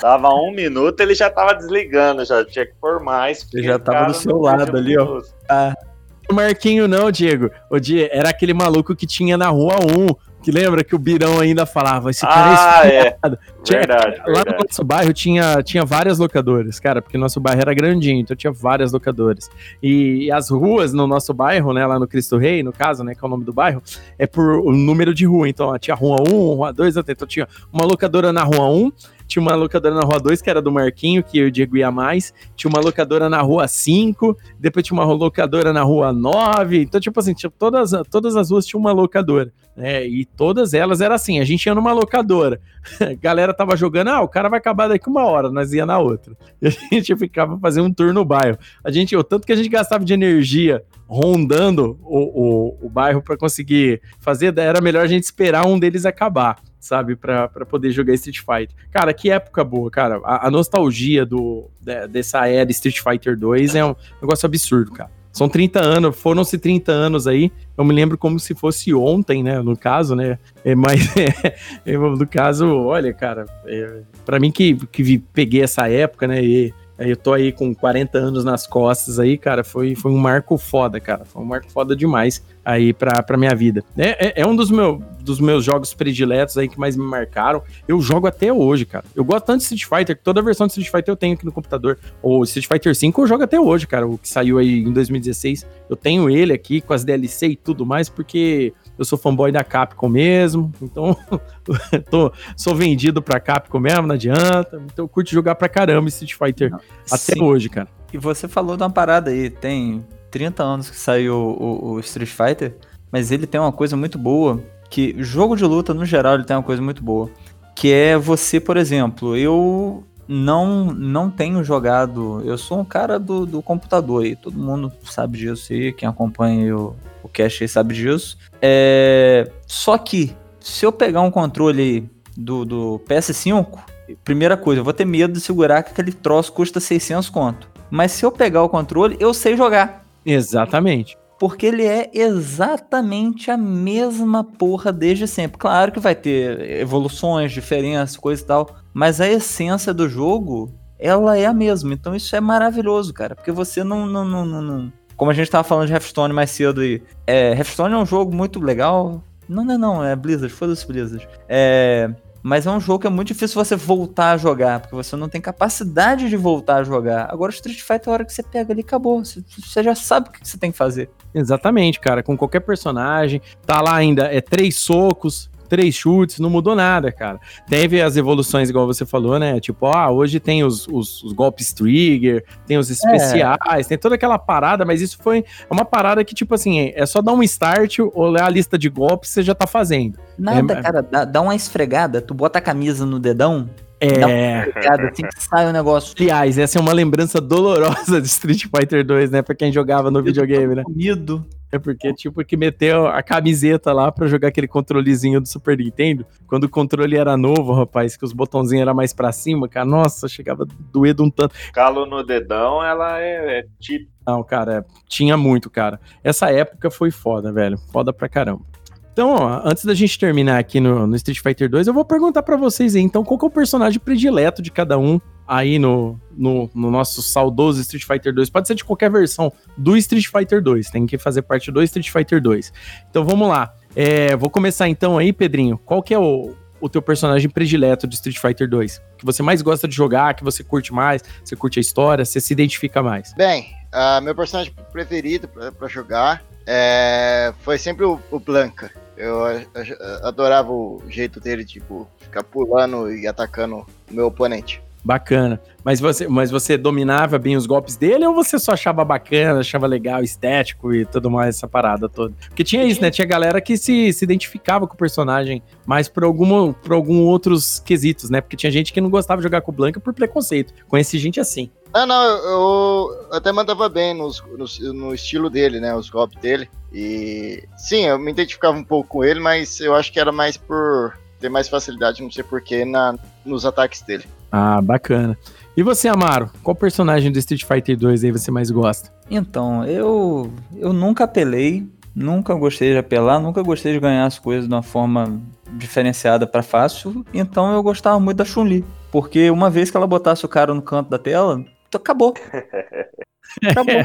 Tava um minuto, ele já tava desligando, já tinha que pôr mais. Ele já tava do seu lado ali, ó. o Marquinho não, Diego. O Di era aquele maluco que tinha na rua 1. Que lembra que o Birão ainda falava, esse cara Ah, é é. Tinha- Verdade, Lá no verdade. nosso bairro tinha, tinha várias locadoras, cara, porque nosso bairro era grandinho, então tinha várias locadoras. E, as ruas no nosso bairro, né, lá no Cristo Rei, no caso, né, que é o nome do bairro, é por o número de rua. Então, ó, tinha rua 1, rua 2, até. Então tinha uma locadora na rua 1, tinha uma locadora na rua 2, que era do Marquinho, que eu e o Diego ia mais, tinha uma locadora na rua 5, depois tinha uma locadora na rua 9. Então, tipo assim, tinha todas, todas as ruas tinham uma locadora. né? E todas elas era assim, a gente ia numa locadora. A (laughs) galera tava jogando, ah, o cara vai acabar daqui uma hora, nós ia na outra. (laughs) E a gente ficava fazendo um tour no bairro. A gente, o tanto que a gente gastava de energia rondando o, o, o bairro para conseguir fazer, era melhor a gente esperar um deles acabar, sabe? Pra poder jogar Street Fighter. Cara, que época boa, cara. A, a nostalgia do, de- dessa era Street Fighter 2 é um negócio absurdo, cara. São 30 anos, foram-se 30 anos aí. Eu me lembro como se fosse ontem, né? No caso, né? É, mas, (laughs) é, no caso, olha, cara, é, para mim que, que peguei essa época, né? E eu tô aí com 40 anos nas costas aí, cara, foi, foi um marco foda, cara. Foi um marco foda demais aí pra, pra minha vida. É, é, é um dos, meu, dos meus jogos prediletos aí que mais me marcaram. Eu jogo até hoje, cara. Eu gosto tanto de Street Fighter, que toda versão de Street Fighter eu tenho aqui no computador. O Street Fighter V eu jogo até hoje, cara. O que saiu aí em 2016. Eu tenho ele aqui com as DLC e tudo mais, porque eu sou fanboy da Capcom mesmo. Então, (laughs) tô, sou vendido pra Capcom mesmo, não adianta. Então eu curto jogar pra caramba Street Fighter até Sim. hoje, cara. E você falou de uma parada aí, tem 30 anos que saiu o, o Street Fighter, mas ele tem uma coisa muito boa, que jogo de luta, no geral, ele tem uma coisa muito boa, que é você, por exemplo, eu não não tenho jogado, eu sou um cara do, do computador aí, todo mundo sabe disso aí, quem acompanha o, o cast aí sabe disso. É, só que, se eu pegar um controle do, do PS5, primeira coisa, eu vou ter medo de segurar que aquele troço custa 600 conto. Mas se eu pegar o controle, eu sei jogar. Exatamente. Porque ele é exatamente a mesma porra desde sempre. Claro que vai ter evoluções, diferenças, coisa e tal. Mas a essência do jogo, ela é a mesma. Então isso é maravilhoso, cara. Porque você não. não, não, não- não- Como a gente tava falando de Hearthstone mais cedo aí. É, Hearthstone é um jogo muito legal. Não, não, não. É Blizzard. Foda-se Blizzard. É. Mas é um jogo que é muito difícil você voltar a jogar, porque você não tem capacidade de voltar a jogar. Agora, Street Fighter, a hora que você pega ali, acabou. Você já sabe o que você tem que fazer. Exatamente, cara. Com qualquer personagem. Tá lá ainda, é três socos, três chutes, não mudou nada, cara. Teve as evoluções, igual você falou, né? Tipo, ah, hoje tem os, os- os golpes trigger, tem os especiais, tem toda aquela parada, mas isso foi uma parada que, tipo assim, é só dar um start, olhar a lista de golpes, você já tá fazendo. Nada, É, cara. Dá, dá uma esfregada, tu bota a camisa no dedão, Dá É. esfregada assim que sai o negócio. Aliás, essa é uma lembrança dolorosa de Street Fighter 2, né? Pra quem jogava no videogame, né? Comido. É porque, tipo, que meteu a camiseta lá pra jogar aquele controlezinho do Super Nintendo. Quando o controle era novo, rapaz, que os botãozinhos eram mais pra cima, cara, nossa, chegava a doer de um tanto. Calo no dedão, ela é, é tipo. Não, cara, tinha muito, cara. Essa época foi foda, velho. Foda pra caramba. Então, ó, antes da gente terminar aqui no, no Street Fighter 2, eu vou perguntar pra vocês aí, então, qual é o personagem predileto de cada um aí no, no, no nosso saudoso Street Fighter 2. Pode ser de qualquer versão do Street Fighter 2. Tem que fazer parte do Street Fighter 2. Então vamos lá. É, vou começar então aí, Pedrinho. Qual que é o, o teu personagem predileto de Street Fighter 2? Que você mais gosta de jogar, que você curte mais, você curte a história, você se identifica mais? Bem, uh, meu personagem preferido para jogar é, foi sempre o, o Blanca. Eu adorava o jeito dele, tipo, ficar pulando e atacando o meu oponente. Bacana. Mas você, mas você dominava bem os golpes dele ou você só achava bacana, achava legal, estético e tudo mais, essa parada toda? Porque tinha isso, né? Tinha galera que se, se identificava com o personagem, mas por, algum, por algum outros quesitos, né? Porque tinha gente que não gostava de jogar com o Blanca por preconceito. Conheci gente assim. Ah, não, eu até mandava bem nos, no, no estilo dele, né? Os golpes dele. E sim, eu me identificava um pouco com ele, mas eu acho que era mais por ter mais facilidade, não sei porquê, nos ataques dele. Ah, bacana. E você, Amaro, qual personagem do Street Fighter 2 aí você mais gosta? Então, eu eu nunca apelei, nunca gostei de apelar, nunca gostei de ganhar as coisas de uma forma diferenciada para fácil, então eu gostava muito da Chun-Li, porque uma vez que ela botasse o cara no canto da tela, acabou. (laughs) Acabou.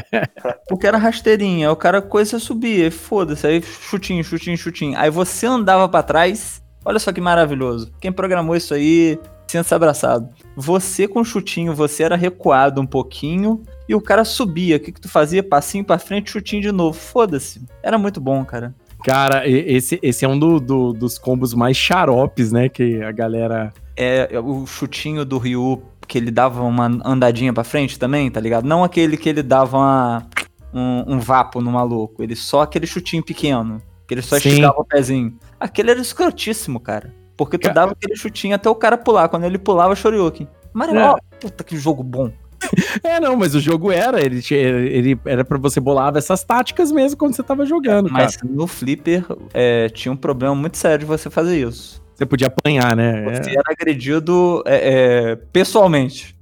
Porque era rasteirinha, o cara coisa subia, foda-se, aí chutinho, chutinho, chutinho. Aí você andava para trás, olha só que maravilhoso. Quem programou isso aí sinta-se abraçado. Você com chutinho, você era recuado um pouquinho e o cara subia. O que, que tu fazia? Passinho pra frente, chutinho de novo. Foda-se. Era muito bom, cara. Cara, esse, esse é um do, do, dos combos mais xaropes, né? Que a galera. É, é o chutinho do Ryu, que ele dava uma andadinha pra frente também, tá ligado? Não aquele que ele dava uma, um, um vapo no maluco. Ele só aquele chutinho pequeno. Que ele só Sim. esticava o pezinho. Aquele era escrotíssimo, cara. Porque tu dava aquele chutinho até o cara pular. Quando ele pulava, Shoryuken. Mas, é. ó, puta que jogo bom. (laughs) É, não, mas o jogo era, ele, ele era para você bolar essas táticas mesmo quando você tava jogando, Mas cara. no Flipper é, tinha um problema muito sério de você fazer isso. Você podia apanhar, né? Você é. era agredido é, é pessoalmente.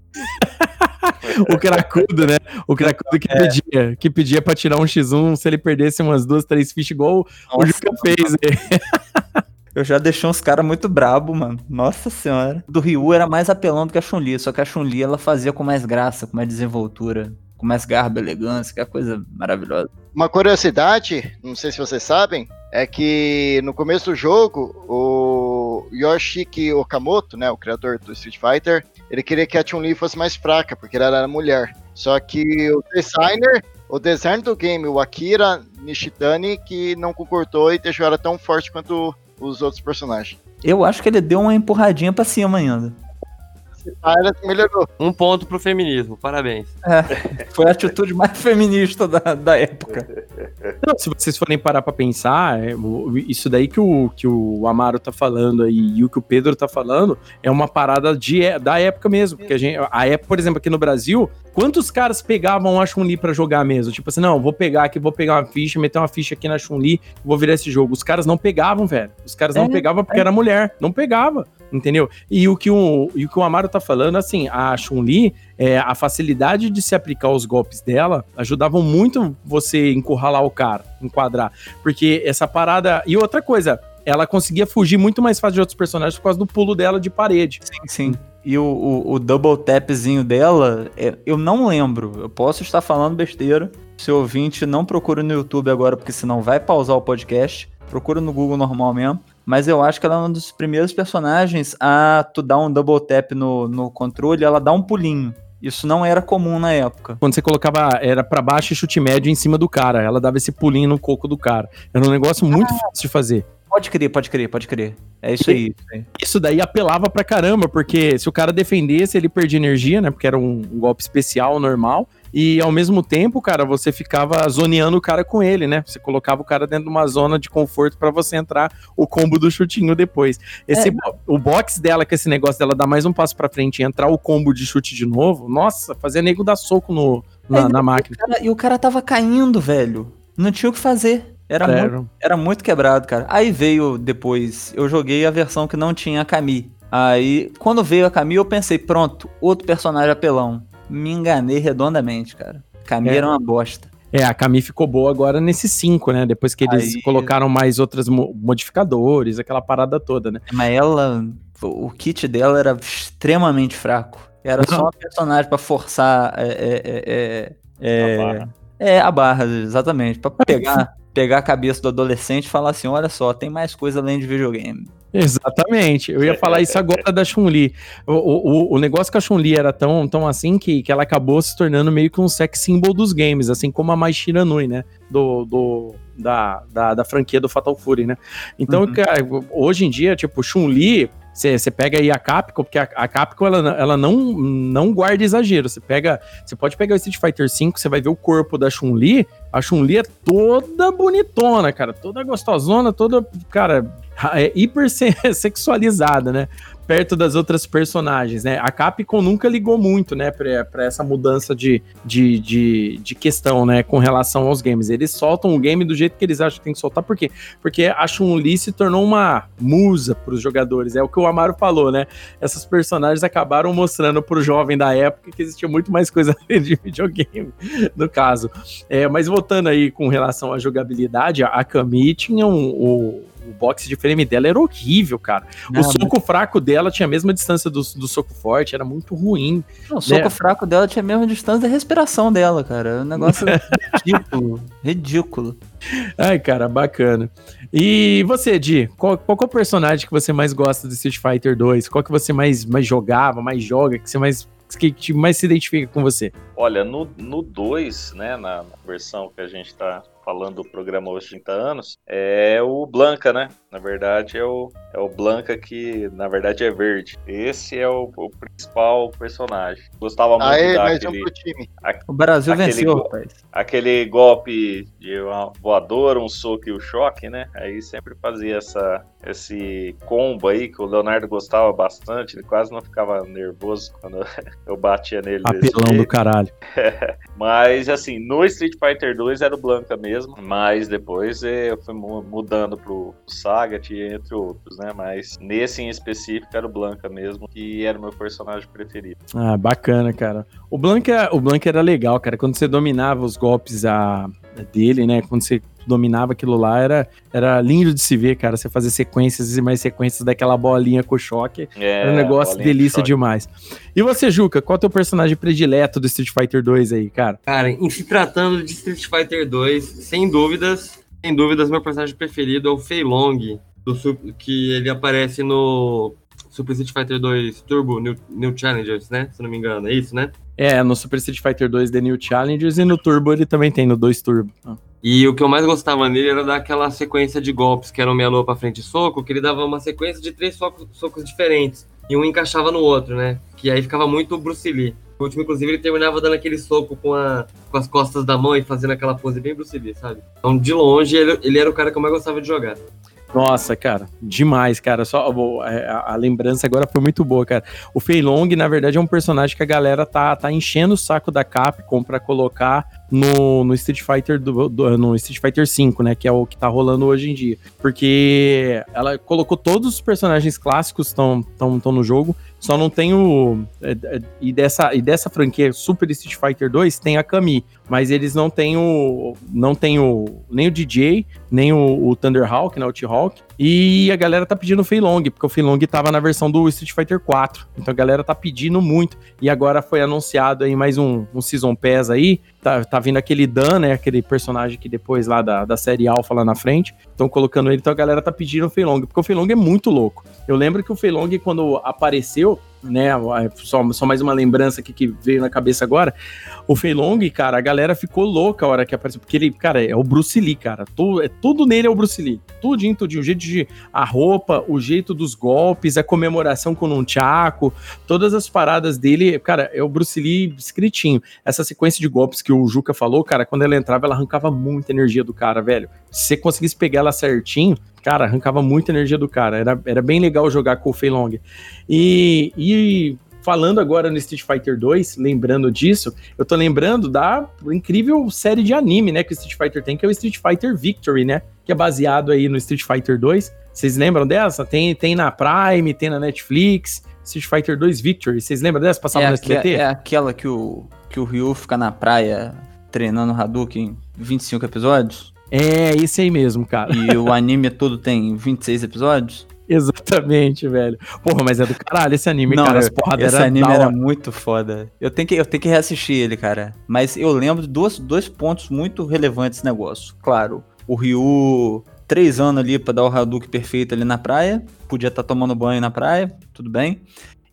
O cracudo, né? O cracudo que é. pedia, que pedia pra tirar um X1 se ele perdesse umas duas, três fichas igual Nossa, o Juca fez. (laughs) Eu já deixei uns caras muito brabo, mano. Nossa senhora. Do Ryu era mais apelão do que a Chun-Li, só que a Chun-Li ela fazia com mais graça, com mais desenvoltura, com mais garbo, elegância, que é coisa maravilhosa. Uma curiosidade, não sei se vocês sabem, é que no começo do jogo, o Yoshiki Okamoto, né, o criador do Street Fighter, ele queria que a Chun-Li fosse mais fraca, porque ela era mulher. Só que o designer, o designer do game, o Akira Nishitani, que não concordou e deixou ela tão forte quanto os outros personagens. Eu acho que ele deu uma empurradinha pra cima ainda. Melhorou. Um ponto pro feminismo, parabéns. É, foi a atitude mais feminista da, da época. Não, se vocês forem parar pra pensar, é, isso daí que o, que o Amaro tá falando aí e o que o Pedro tá falando é uma parada de, da época mesmo. Porque a gente, a época, por exemplo, aqui no Brasil, quantos caras pegavam a Chun-Li pra jogar mesmo? Tipo assim, não, vou pegar aqui, vou pegar uma ficha, meter uma ficha aqui na Chun-Li, vou virar esse jogo. Os caras não pegavam, velho. Os caras não é, pegavam porque é. era mulher. Não pegava entendeu? E o que o, e o, que o Amaro tá falando, assim, a Chun-Li, é, a facilidade de se aplicar os golpes dela ajudavam muito você encurralar o cara, enquadrar. Porque essa parada. E outra coisa, ela conseguia fugir muito mais fácil de outros personagens por causa do pulo dela de parede. Sim, sim. E o, o, o double tapzinho dela, é, eu não lembro. Eu posso estar falando besteira. Se o ouvinte não procura no YouTube agora, porque senão vai pausar o podcast. Procura no Google normal mesmo. Mas eu acho que ela é um dos primeiros personagens a tu dar um double tap no, no controle, ela dá um pulinho. Isso não era comum na época. Quando você colocava, era para baixo e chute médio em cima do cara, ela dava esse pulinho no coco do cara. Era um negócio muito ah, fácil de fazer. Pode crer, pode crer, pode crer. É isso aí, isso aí. Isso daí apelava pra caramba, porque se o cara defendesse, ele perdia energia, né? Porque era um, um golpe especial, normal. E ao mesmo tempo, cara, você ficava zoneando o cara com ele, né? Você colocava o cara dentro de uma zona de conforto para você entrar o combo do chutinho depois. Esse é. o box dela, que esse negócio dela dar mais um passo para frente e entrar o combo de chute de novo, nossa, fazia nego dar soco no, na, é, na máquina. O cara, e o cara tava caindo, velho. Não tinha o que fazer. Era, muito, era muito quebrado, cara. Aí veio depois, eu joguei a versão que não tinha a Kami. Aí, quando veio a Kami, eu pensei, pronto, outro personagem apelão me enganei redondamente, cara. Camille é. era uma bosta. É, a Camille ficou boa agora nesse 5, né? Depois que eles Aí... colocaram mais outros modificadores, aquela parada toda, né? Mas ela, o kit dela era extremamente fraco. Era só (laughs) um personagem pra forçar é, é, é, é, A barra. é, a barra, exatamente. Pra pegar, pegar a cabeça do adolescente e falar assim: olha só, tem mais coisa além de videogame. Exatamente, eu ia falar isso agora da Chun-Li. O, o, o negócio com a Chun-Li era tão, tão assim que, que ela acabou se tornando meio que um sex symbol dos games, assim como a Mai Shiranui, né? Do, do, da, da, da franquia do Fatal Fury, né? Então, Uhum. cara, hoje em dia, tipo, Chun-Li, você pega aí a Capcom, porque a, a Capcom ela, ela não, não guarda exagero. Você pega, você pode pegar o Street Fighter V, você vai ver o corpo da Chun-Li. A Chun-Li é toda bonitona, cara, toda gostosona, toda, cara, é hiper se- (laughs) sexualizada, né? Perto das outras personagens, né? A Capcom nunca ligou muito, né, pra, pra essa mudança de, de, de, de questão, né, com relação aos games. Eles soltam o game do jeito que eles acham que tem que soltar, por quê? Porque a Chun-Li se tornou uma musa pros jogadores, é o que o Amaro falou, né? Essas personagens acabaram mostrando pro jovem da época que existia muito mais coisa (laughs) de videogame, no caso. É, mas voltando aí com relação à jogabilidade, a Kami tinha um, o, o boxe de frame dela era horrível, cara. Não, o soco fraco dela tinha a mesma distância do, do soco forte, era muito ruim. Não, o soco né? fraco dela tinha a mesma distância da respiração dela, cara. É um negócio (laughs) ridículo. Ridículo. Ai, cara, bacana. E você, Di, qual, qual é o personagem que você mais gosta do Street Fighter 2? Qual que você mais, mais jogava, mais joga, que você mais que, mais se identifica com você? Olha, no 2, né, na, na versão que a gente tá falando do programa Os 30 anos, é o Blanca, né? Na verdade, é o, é o Blanca que, na verdade, é verde. Esse é o, o principal personagem. Gostava muito Aí, daquele, um time. O Brasil Aquele venceu, rapaz. aquele golpe de uma voadora, um soco e o choque, né? Aí sempre fazia essa, esse combo aí que o Leonardo gostava bastante. Ele quase não ficava nervoso quando (laughs) eu batia nele. Apelão do caralho. (laughs) Mas assim, no Street Fighter 2 era o Blanca mesmo, mas depois eh, eu fui mu- mudando pro Sagat entre outros, né? Mas nesse em específico era o Blanca mesmo, que era o meu personagem preferido. Ah, bacana, cara. O Blanca, o Blanca era legal, cara. Quando você dominava os golpes a, dele, né? Quando você dominava aquilo lá, era, era lindo de se ver, cara. Você fazer sequências e mais sequências daquela bolinha com choque. É, Era um negócio de delícia demais. E você, Juca, qual é o teu personagem predileto do Street Fighter 2 aí, cara? Cara, em se tratando de Street Fighter 2, sem dúvidas, sem dúvidas, meu personagem preferido é o Fei Long, do, que ele aparece no Super Street Fighter 2 Turbo New, New Challengers, né? Se não me engano, é isso, né? É, no Super Street Fighter 2 The New Challengers e no Turbo ele também tem, no 2 Turbo. Ah. E o que eu mais gostava nele era daquela sequência de golpes que era um meia lua pra frente e soco, que ele dava uma sequência de três socos, socos diferentes. E um encaixava no outro, né? Que aí ficava muito Bruce Lee. O último, inclusive, ele terminava dando aquele soco com, a, com as costas da mão e fazendo aquela pose bem Bruce Lee, sabe? Então, de longe, ele, ele era o cara que eu mais gostava de jogar. Nossa, cara, demais, cara. Só é, a, a lembrança agora foi muito boa, cara. O Fei Long, na verdade, é um personagem que a galera tá, tá enchendo o saco da Capcom pra colocar no, no Street Fighter do, do- no Street Fighter 5, né, que é o que tá rolando hoje em dia. Porque ela colocou todos os personagens clássicos estão tão, tão no jogo, só não tem o é, é, e dessa e dessa franquia Super Street Fighter 2 tem a Kami, mas eles não têm o não tem o nem o DJ, nem o, o Thunderhawk, né, o T-Hawk. E a galera tá pedindo o Fei Long, porque o Fei Long tava na versão do Street Fighter 4. Então a galera tá pedindo muito. E agora foi anunciado aí mais um, um Season Pass aí. Tá, tá vindo aquele Dan, né? Aquele personagem que depois lá da, da série Alpha lá na frente. Estão colocando ele, então a galera tá pedindo o Fei Long, porque o Fei Long é muito louco. Eu lembro que o Fei Long, quando apareceu, né? Só, só mais uma lembrança aqui que veio na cabeça agora. O Fei Long, cara, a galera ficou louca a hora que apareceu. Porque ele, cara, é o Bruce Lee, cara. Tu, é, tudo nele é o Bruce Lee. Tudinho, tudinho. O jeito de. A roupa, o jeito dos golpes, a comemoração com um Chaco, todas as paradas dele, cara, é o Bruce Lee escritinho. Essa sequência de golpes que o Juca falou, cara, quando ela entrava, ela arrancava muita energia do cara, velho. Se você conseguisse pegar ela certinho, cara, arrancava muita energia do cara. Era, era bem legal jogar com o Fei Long. E, e falando agora no Street Fighter 2, lembrando disso, eu tô lembrando da incrível série de anime, né, que o Street Fighter tem, que é o Street Fighter Victory, né, que é baseado aí no Street Fighter 2. Vocês lembram dessa? Tem, tem na Prime, tem na Netflix, Street Fighter 2 Victory. Vocês lembram dessa? Passava É, no SBT? é aquela que o, que o Ryu fica na praia treinando Hadouken em 25 episódios. É, esse aí mesmo, cara. E o anime todo tem 26 episódios. Exatamente, velho. Porra, mas é do caralho esse anime, Não, cara. As porradas esse era anime era muito foda. Eu tenho que, eu tenho que reassistir ele, cara. Mas eu lembro de dois, dois pontos muito relevantes desse negócio. Claro, o Ryu, três anos ali pra dar o Hadouken perfeito ali na praia. Podia estar tomando banho na praia, tudo bem.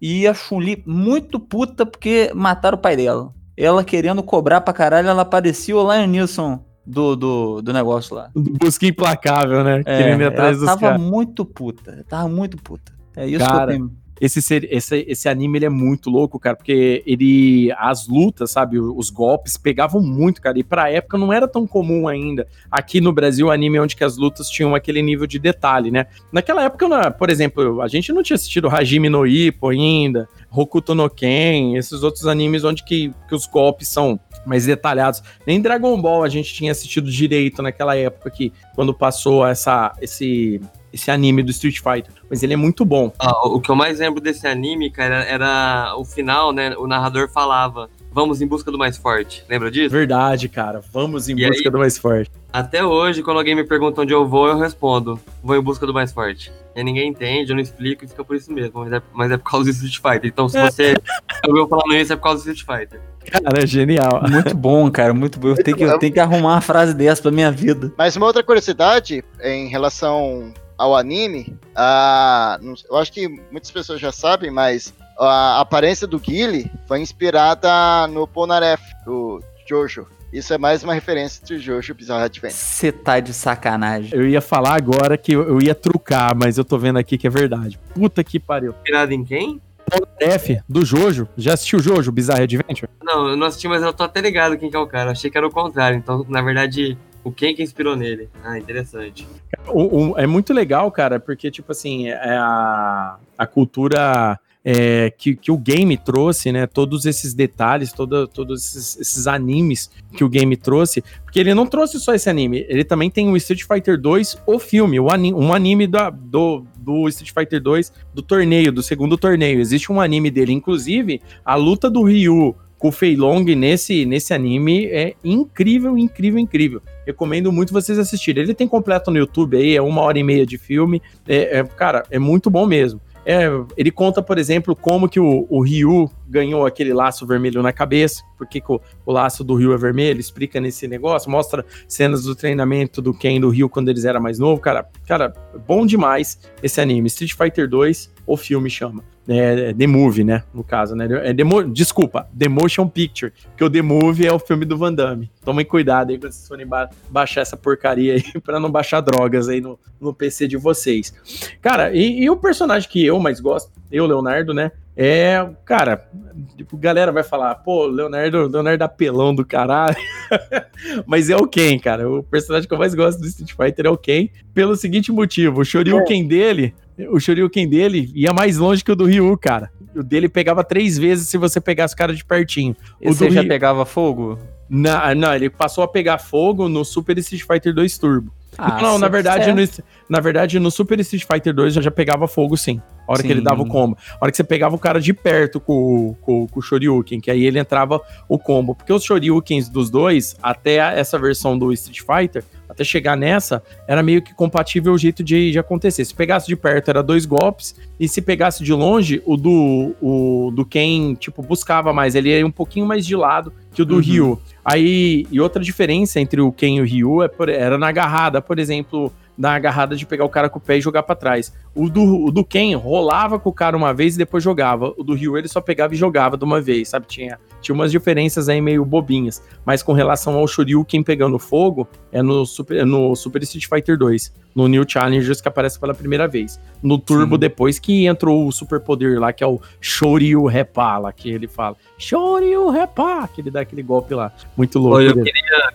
E a Chun-Li muito puta porque mataram o pai dela. Ela querendo cobrar pra caralho, ela parecia o Lion Nilson do, do, do negócio lá. Busca implacável, né? É, Querendo ir atrás ela dos tava caras. muito puta. Tava muito puta. É isso Cara, que eu tenho. Esse, esse, esse anime ele é muito louco, cara, porque ele. As lutas, sabe? Os golpes pegavam muito, cara. E pra época não era tão comum ainda. Aqui no Brasil, anime onde que as lutas tinham aquele nível de detalhe, né? Naquela época, por exemplo, a gente não tinha assistido Hajime no Ippo ainda, Hokuto no Ken, esses outros animes onde que, que os golpes são mais detalhados. Nem Dragon Ball a gente tinha assistido direito naquela época aqui, quando passou essa, esse, esse anime do Street Fighter. Mas ele é muito bom. Ah, o que eu mais lembro desse anime, cara, era o final, né? O narrador falava: Vamos em busca do mais forte. Lembra disso? Verdade, cara. Vamos em E busca aí? do mais forte. Até hoje, quando alguém me pergunta onde eu vou, eu respondo: Vou em busca do mais forte. E ninguém entende, eu não explico e fica por isso mesmo. Mas é, mas é por causa do Street Fighter. Então, se você (laughs) ouviu falando isso, é por causa do Street Fighter. Cara, é genial. Muito bom, cara, muito bom. Eu tenho, que, eu tenho que arrumar uma frase dessa pra minha vida. Mas uma outra curiosidade em relação ao anime, ah, não- eu acho que muitas pessoas já sabem, mas a aparência do Guile foi inspirada no Polnareff, do Jojo. Isso é mais uma referência de Jojo Bizarre Adventure. Você tá de sacanagem. Eu ia falar agora que eu eu ia trucar, mas eu tô vendo aqui que é verdade. Puta que pariu. Inspirado em quem? F do Jojo. Já assistiu Jojo, Bizarre Adventure? Não, eu não assisti, mas eu tô até ligado quem que é o cara. Achei que era o contrário. Então, na verdade, o quem que inspirou nele. Ah, interessante. O- o- é muito legal, cara, porque, tipo assim, é a, a cultura é, que, que o game trouxe, né? Todos esses detalhes, todo, todos esses, esses animes que o game trouxe. Porque ele não trouxe só esse anime, ele também tem o Street Fighter 2, o filme, o ani- um anime da- do, do Street Fighter 2, do torneio, do segundo torneio. Existe um anime dele, inclusive, a luta do Ryu com o Fei Long nesse, nesse anime é incrível, incrível, incrível. Recomendo muito vocês assistirem. Ele tem completo no YouTube aí, é uma hora e meia de filme. É, é, cara, é muito bom mesmo. É, ele conta, por exemplo, como que o, o Ryu ganhou aquele laço vermelho na cabeça, por que que o, o laço do Ryu é vermelho, explica nesse negócio, mostra cenas do treinamento do Ken do Ryu quando eles eram mais novos, cara, cara, bom demais esse anime, Street Fighter 2, o filme chama, é, The Movie, né, no caso, né, é desculpa, The Motion Picture, porque o The Movie é o filme do Van Damme, tomem cuidado aí quando vocês forem ba- baixar essa porcaria aí, (laughs) pra não baixar drogas aí no, no PC de vocês. Cara, e, e o personagem que eu mais gosto, eu, Leonardo, né? É, cara, tipo, galera vai falar, pô, Leonardo, Leonardo apelão do caralho. (laughs) Mas é o Ken, cara. O personagem que eu mais gosto do Street Fighter é o Ken, pelo seguinte motivo: o Shoryuken dele, o Shoryuken dele ia mais longe que o do Ryu, cara. O dele pegava três vezes se você pegasse o cara de pertinho. E O você já Ryu- pegava fogo? Na- não, ele passou a pegar fogo no Super Street Fighter 2 Turbo. Ah, não, na cê- verdade, no, na verdade, no Super Street Fighter 2 já, já pegava fogo, sim. A hora que ele Sim. dava o combo. A hora que você pegava o cara de perto com, o- com, com o Shoryuken, que aí ele entrava o combo. Porque os Shoryukens dos dois, até essa versão do Street Fighter, até chegar nessa, era meio que compatível o jeito de, de acontecer. Se pegasse de perto, era dois golpes. E se pegasse de longe, o do, o do Ken, tipo, buscava mais. Ele ia um pouquinho mais de lado que o do Uhum. Ryu. Aí, e outra diferença entre o Ken e o Ryu é por- era na agarrada, por exemplo, na agarrada de pegar o cara com o pé e jogar pra trás. O do, o do Ken rolava com o cara uma vez e depois jogava. O do Ryu ele só pegava e jogava de uma vez, sabe? Tinha, tinha umas diferenças aí meio bobinhas. Mas com relação ao Shoryuken pegando fogo, é no Super, é no Super Street Fighter 2. No New Challengers que aparece pela primeira vez. No Turbo, Sim. depois que entrou o super poder lá, que é o Shoryu Repa, lá que ele fala. Shoryu Repa, que ele dá aquele golpe lá. Muito louco. Eu dele. Queria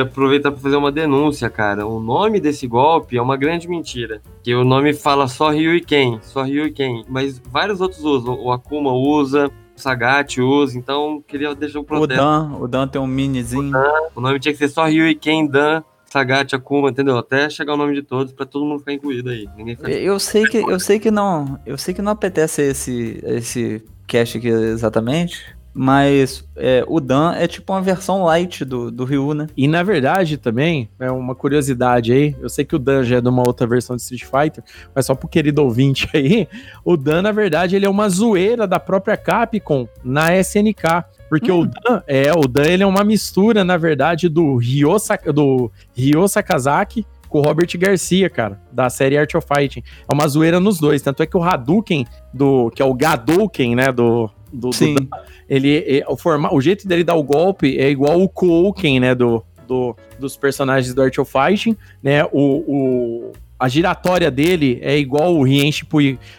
aproveitar para fazer uma denúncia, cara. O nome desse golpe é uma grande mentira. Que o nome fala só Ryu e Ken, só Ryu e Ken. Mas vários outros usam. O Akuma usa, o Sagat usa. Então, queria deixar o O protesto. Dan, o Dan tem um minizinho. O nome tinha que ser só Ryu e Ken, Dan, Sagat, Akuma, entendeu? Até chegar o nome de todos para todo mundo ficar incluído aí. Ninguém fica... Eu sei que eu sei que não, eu sei que não apetece esse esse cast aqui exatamente, Mas é, o Dan é tipo uma versão light do, do Ryu, né? E na verdade também, é uma curiosidade aí, eu sei que o Dan já é de uma outra versão de Street Fighter, mas só pro querido ouvinte aí, o Dan na verdade ele é uma zoeira da própria Capcom na SNK. Porque hum. o Dan, é, o Dan ele é uma mistura, na verdade, do Ryo, do Ryo Sakazaki com o Robert Garcia, cara, da série Art of Fighting. É uma zoeira nos dois. Tanto é que o Hadouken, do, que é o Gadouken, né, do, do, Sim. Do, ele, é, o, forma, o jeito dele dar o golpe é igual o Kouken, né, do, do, dos personagens do Art of Fighting, né, o, o a giratória dele é igual o Rien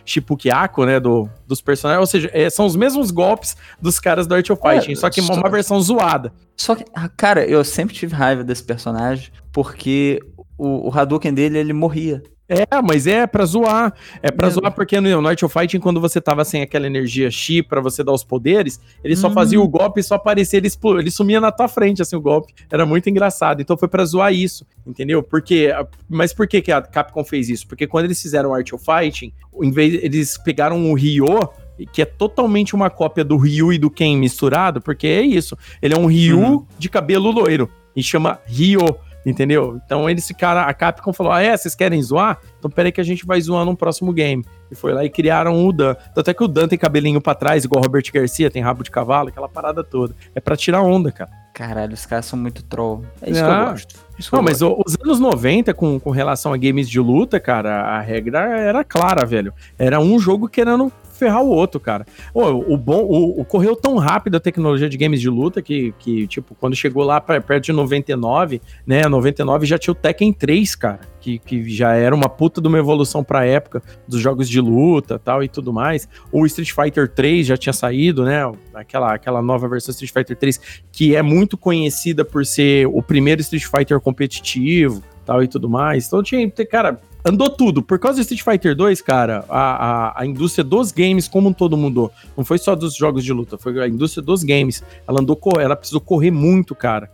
Shipukiako, né, do, dos personagens, ou seja, é, são os mesmos golpes dos caras do Art of Fighting, é, só que só... uma versão zoada. Só que, ah, cara, eu sempre tive raiva desse personagem, porque o, o Hadouken dele, ele morria. É, mas é pra zoar. É pra zoar porque no Night of Fighting, quando você tava sem aquela energia chi pra você dar os poderes, ele só fazia uhum. o golpe e só aparecia, ele, ele sumia na tua frente, assim, o golpe. Era muito engraçado. Então foi pra zoar isso, entendeu? Porque. Mas por que, que a Capcom fez isso? Porque quando eles fizeram Art of Fighting, em vez eles pegaram o Ryo que é totalmente uma cópia do Ryu e do Ken misturado, porque é isso. Ele é um Ryu uhum. de cabelo loiro e chama Ryo. Entendeu? Então eles ficaram. A Capcom falou: Ah, é? Vocês querem zoar? Então peraí que a gente vai zoar no próximo game. E foi lá e criaram o Dan. Tanto é que o Dan tem cabelinho pra trás, igual o Robert Garcia, tem rabo de cavalo, aquela parada toda. É pra tirar onda, cara. Caralho, os caras são muito troll. É isso ah, que eu gosto. Isso não, mas gosto. os anos 90, com, com relação a games de luta, cara, a regra era clara, velho. Era um jogo querendo ferrar o outro, cara. O, o bom, o, o, correu tão rápido a tecnologia de games de luta que, que tipo, quando chegou lá pra, perto de 99, né, 99 já tinha o Tekken 3, cara, que, que já era uma puta de uma evolução pra época dos jogos de luta tal e tudo mais. O Street Fighter 3 já tinha saído, né, aquela, aquela nova versão Street Fighter 3, que é muito conhecida por ser o primeiro Street Fighter competitivo, tal e tudo mais. Então tinha, cara, andou tudo. Por causa do Street Fighter 2, cara, a, a, a, indústria dos games como um todo mudou. Não foi só dos jogos de luta, foi a indústria dos games. Ela andou, ela precisou correr muito, cara,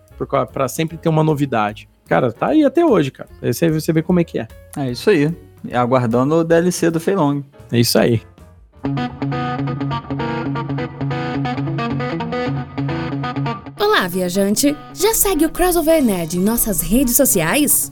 para sempre ter uma novidade. Cara, tá aí até hoje, cara. Aí você, você vê como é que é. É isso aí. Aguardando o DLC do Feilong. É isso aí. Olá, viajante! Já segue o Crossover Nerd em nossas redes sociais?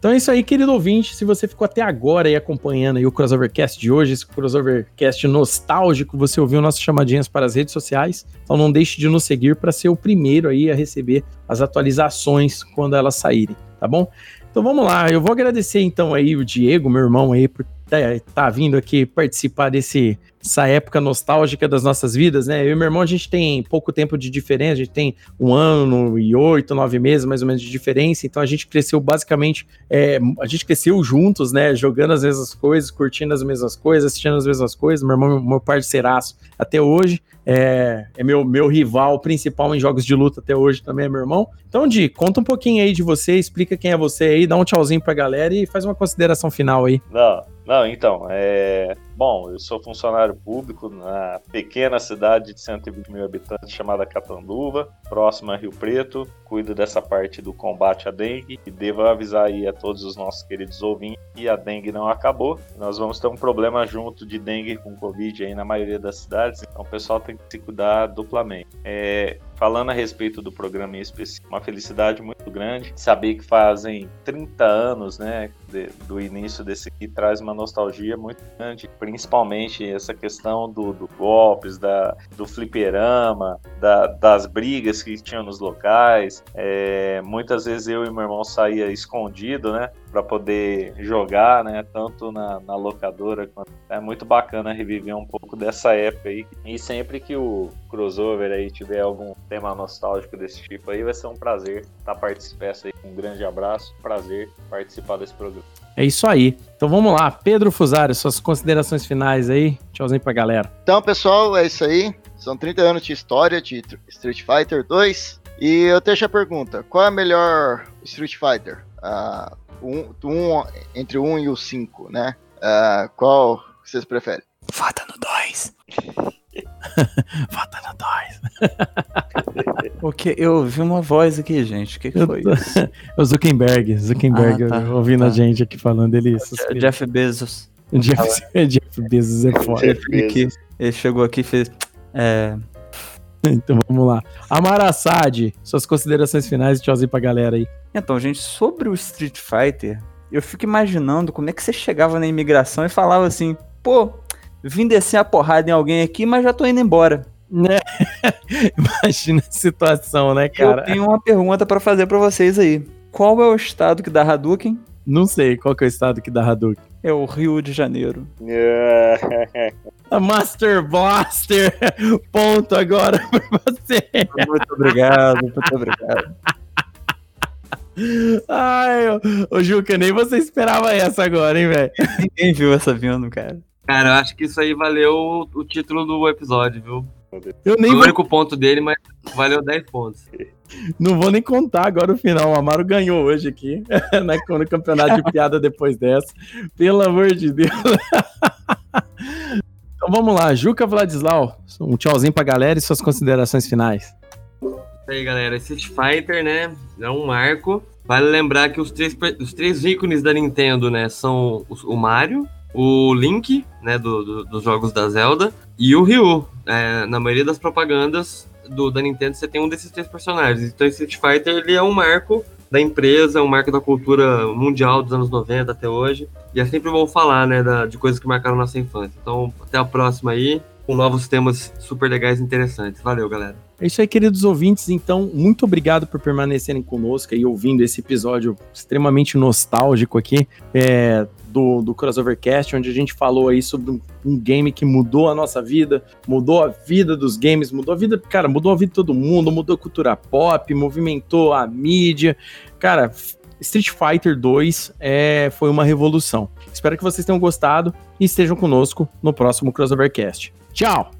Então é isso aí, querido ouvinte. Se você ficou até agora aí acompanhando aí o Crossovercast de hoje, esse Crossovercast nostálgico, você ouviu nossas chamadinhas para as redes sociais. Então não deixe de nos seguir para ser o primeiro aí a receber as atualizações quando elas saírem, tá bom? Então vamos lá, eu vou agradecer então aí o Diego, meu irmão aí, por tá vindo aqui participar desse essa época nostálgica das nossas vidas, né? Eu e meu irmão, a gente tem pouco tempo de diferença, a gente tem um ano e oito, nove meses mais ou menos de diferença, então a gente cresceu basicamente, é, a gente cresceu juntos, né? Jogando as mesmas coisas, curtindo as mesmas coisas, assistindo as mesmas coisas. Meu irmão, meu parceiraço até hoje, é, é meu, meu rival principal em jogos de luta até hoje também é meu irmão. Então, Di, conta um pouquinho aí de você, explica quem é você aí, dá um tchauzinho pra galera e faz uma consideração final aí. Não, não, então, é Bom, eu sou funcionário público na pequena cidade de 120 mil habitantes chamada Catanduva, próxima a Rio Preto. Cuido dessa parte do combate à dengue e devo avisar aí a todos os nossos queridos ouvintes que a dengue não acabou. Nós vamos ter um problema junto de dengue com Covid aí na maioria das cidades, então o pessoal tem que se cuidar duplamente. É, falando a respeito do programa em específico, uma felicidade muito grande. Saber que fazem 30 anos, né, de, do início desse aqui, traz uma nostalgia muito grande, principalmente essa questão do, do golpes, da, do fliperama, da, das brigas que tinham nos locais. É, muitas vezes eu e meu irmão saía escondido, né, para poder jogar, né, tanto na, na locadora quanto é muito bacana reviver um pouco dessa época aí. E sempre que o crossover aí tiver algum tema nostálgico desse tipo aí, vai ser um prazer estar participando aí. Um grande abraço, prazer participar desse programa. É isso aí. Então vamos lá, Pedro Fusari, suas considerações finais aí. Tchauzinho pra galera. Então, pessoal, é isso aí. São 30 anos de história de Street Fighter 2. E eu deixo a pergunta: qual é a melhor Street Fighter? Uh, um, um, entre o 1 e o 5, né? Uh, qual vocês preferem? Vota no 2. Vota no 2. ok, eu ouvi uma voz aqui, gente. O que, que foi isso? (laughs) o Zuckerberg. Zuckerberg ah, tá, ouvindo tá. a gente aqui falando ele. Jeff Bezos. (laughs) Jeff, Jeff Bezos é foda. Ele, ele chegou aqui e fez. É... (laughs) Então vamos lá. Amar Assad, suas considerações finais e tchauzinho pra galera aí. Então, gente, sobre o Street Fighter, eu fico imaginando como é que você chegava na imigração e falava assim, pô, vim descer a porrada em alguém aqui, mas já tô indo embora. Né? (laughs) Imagina a situação, né, cara? Eu tenho uma pergunta para fazer para vocês aí. Qual é o estado que dá Hadouken? Não sei, qual que é o estado que dá Hadouken? É o Rio de Janeiro. (laughs) a Master Blaster! (laughs) Ponto agora pra você! Muito obrigado, muito obrigado. Ai, ô, ô Juca, nem você esperava essa agora, hein, velho? Ninguém viu essa vindo, cara. Cara, eu acho que isso aí valeu o título do episódio, viu? Eu nem o único ponto dele, mas valeu 10 pontos. Não vou nem contar agora o final. O Amaro ganhou hoje aqui, (laughs) né, no campeonato de piada depois dessa. Pelo amor de Deus. (laughs) Então vamos lá, Juca Vladislau, um tchauzinho pra galera e suas considerações finais. Isso aí, galera. Street Fighter, né, é um marco. Vale lembrar que os três, os três ícones da Nintendo, né, são o Mario, o Link, né, do, do, dos jogos da Zelda, e o Ryu. É, na maioria das propagandas do, da Nintendo você tem um desses três personagens. Então Street Fighter ele é um marco da empresa, um marco da cultura mundial dos anos 90 até hoje. E é sempre bom falar, né, da, de coisas que marcaram nossa infância. Então, até a próxima aí, com novos temas super legais e interessantes. Valeu, galera. É isso aí, queridos ouvintes. Então, muito obrigado por permanecerem conosco e ouvindo esse episódio extremamente nostálgico aqui. É, do, do Crossovercast, onde a gente falou aí sobre um, um, game que mudou a nossa vida, mudou a vida dos games, mudou a vida, cara, mudou a vida de todo mundo, mudou a cultura pop, movimentou a mídia. Cara, Street Fighter 2 é, foi uma revolução. Espero que vocês tenham gostado e estejam conosco no próximo Crossovercast. Tchau!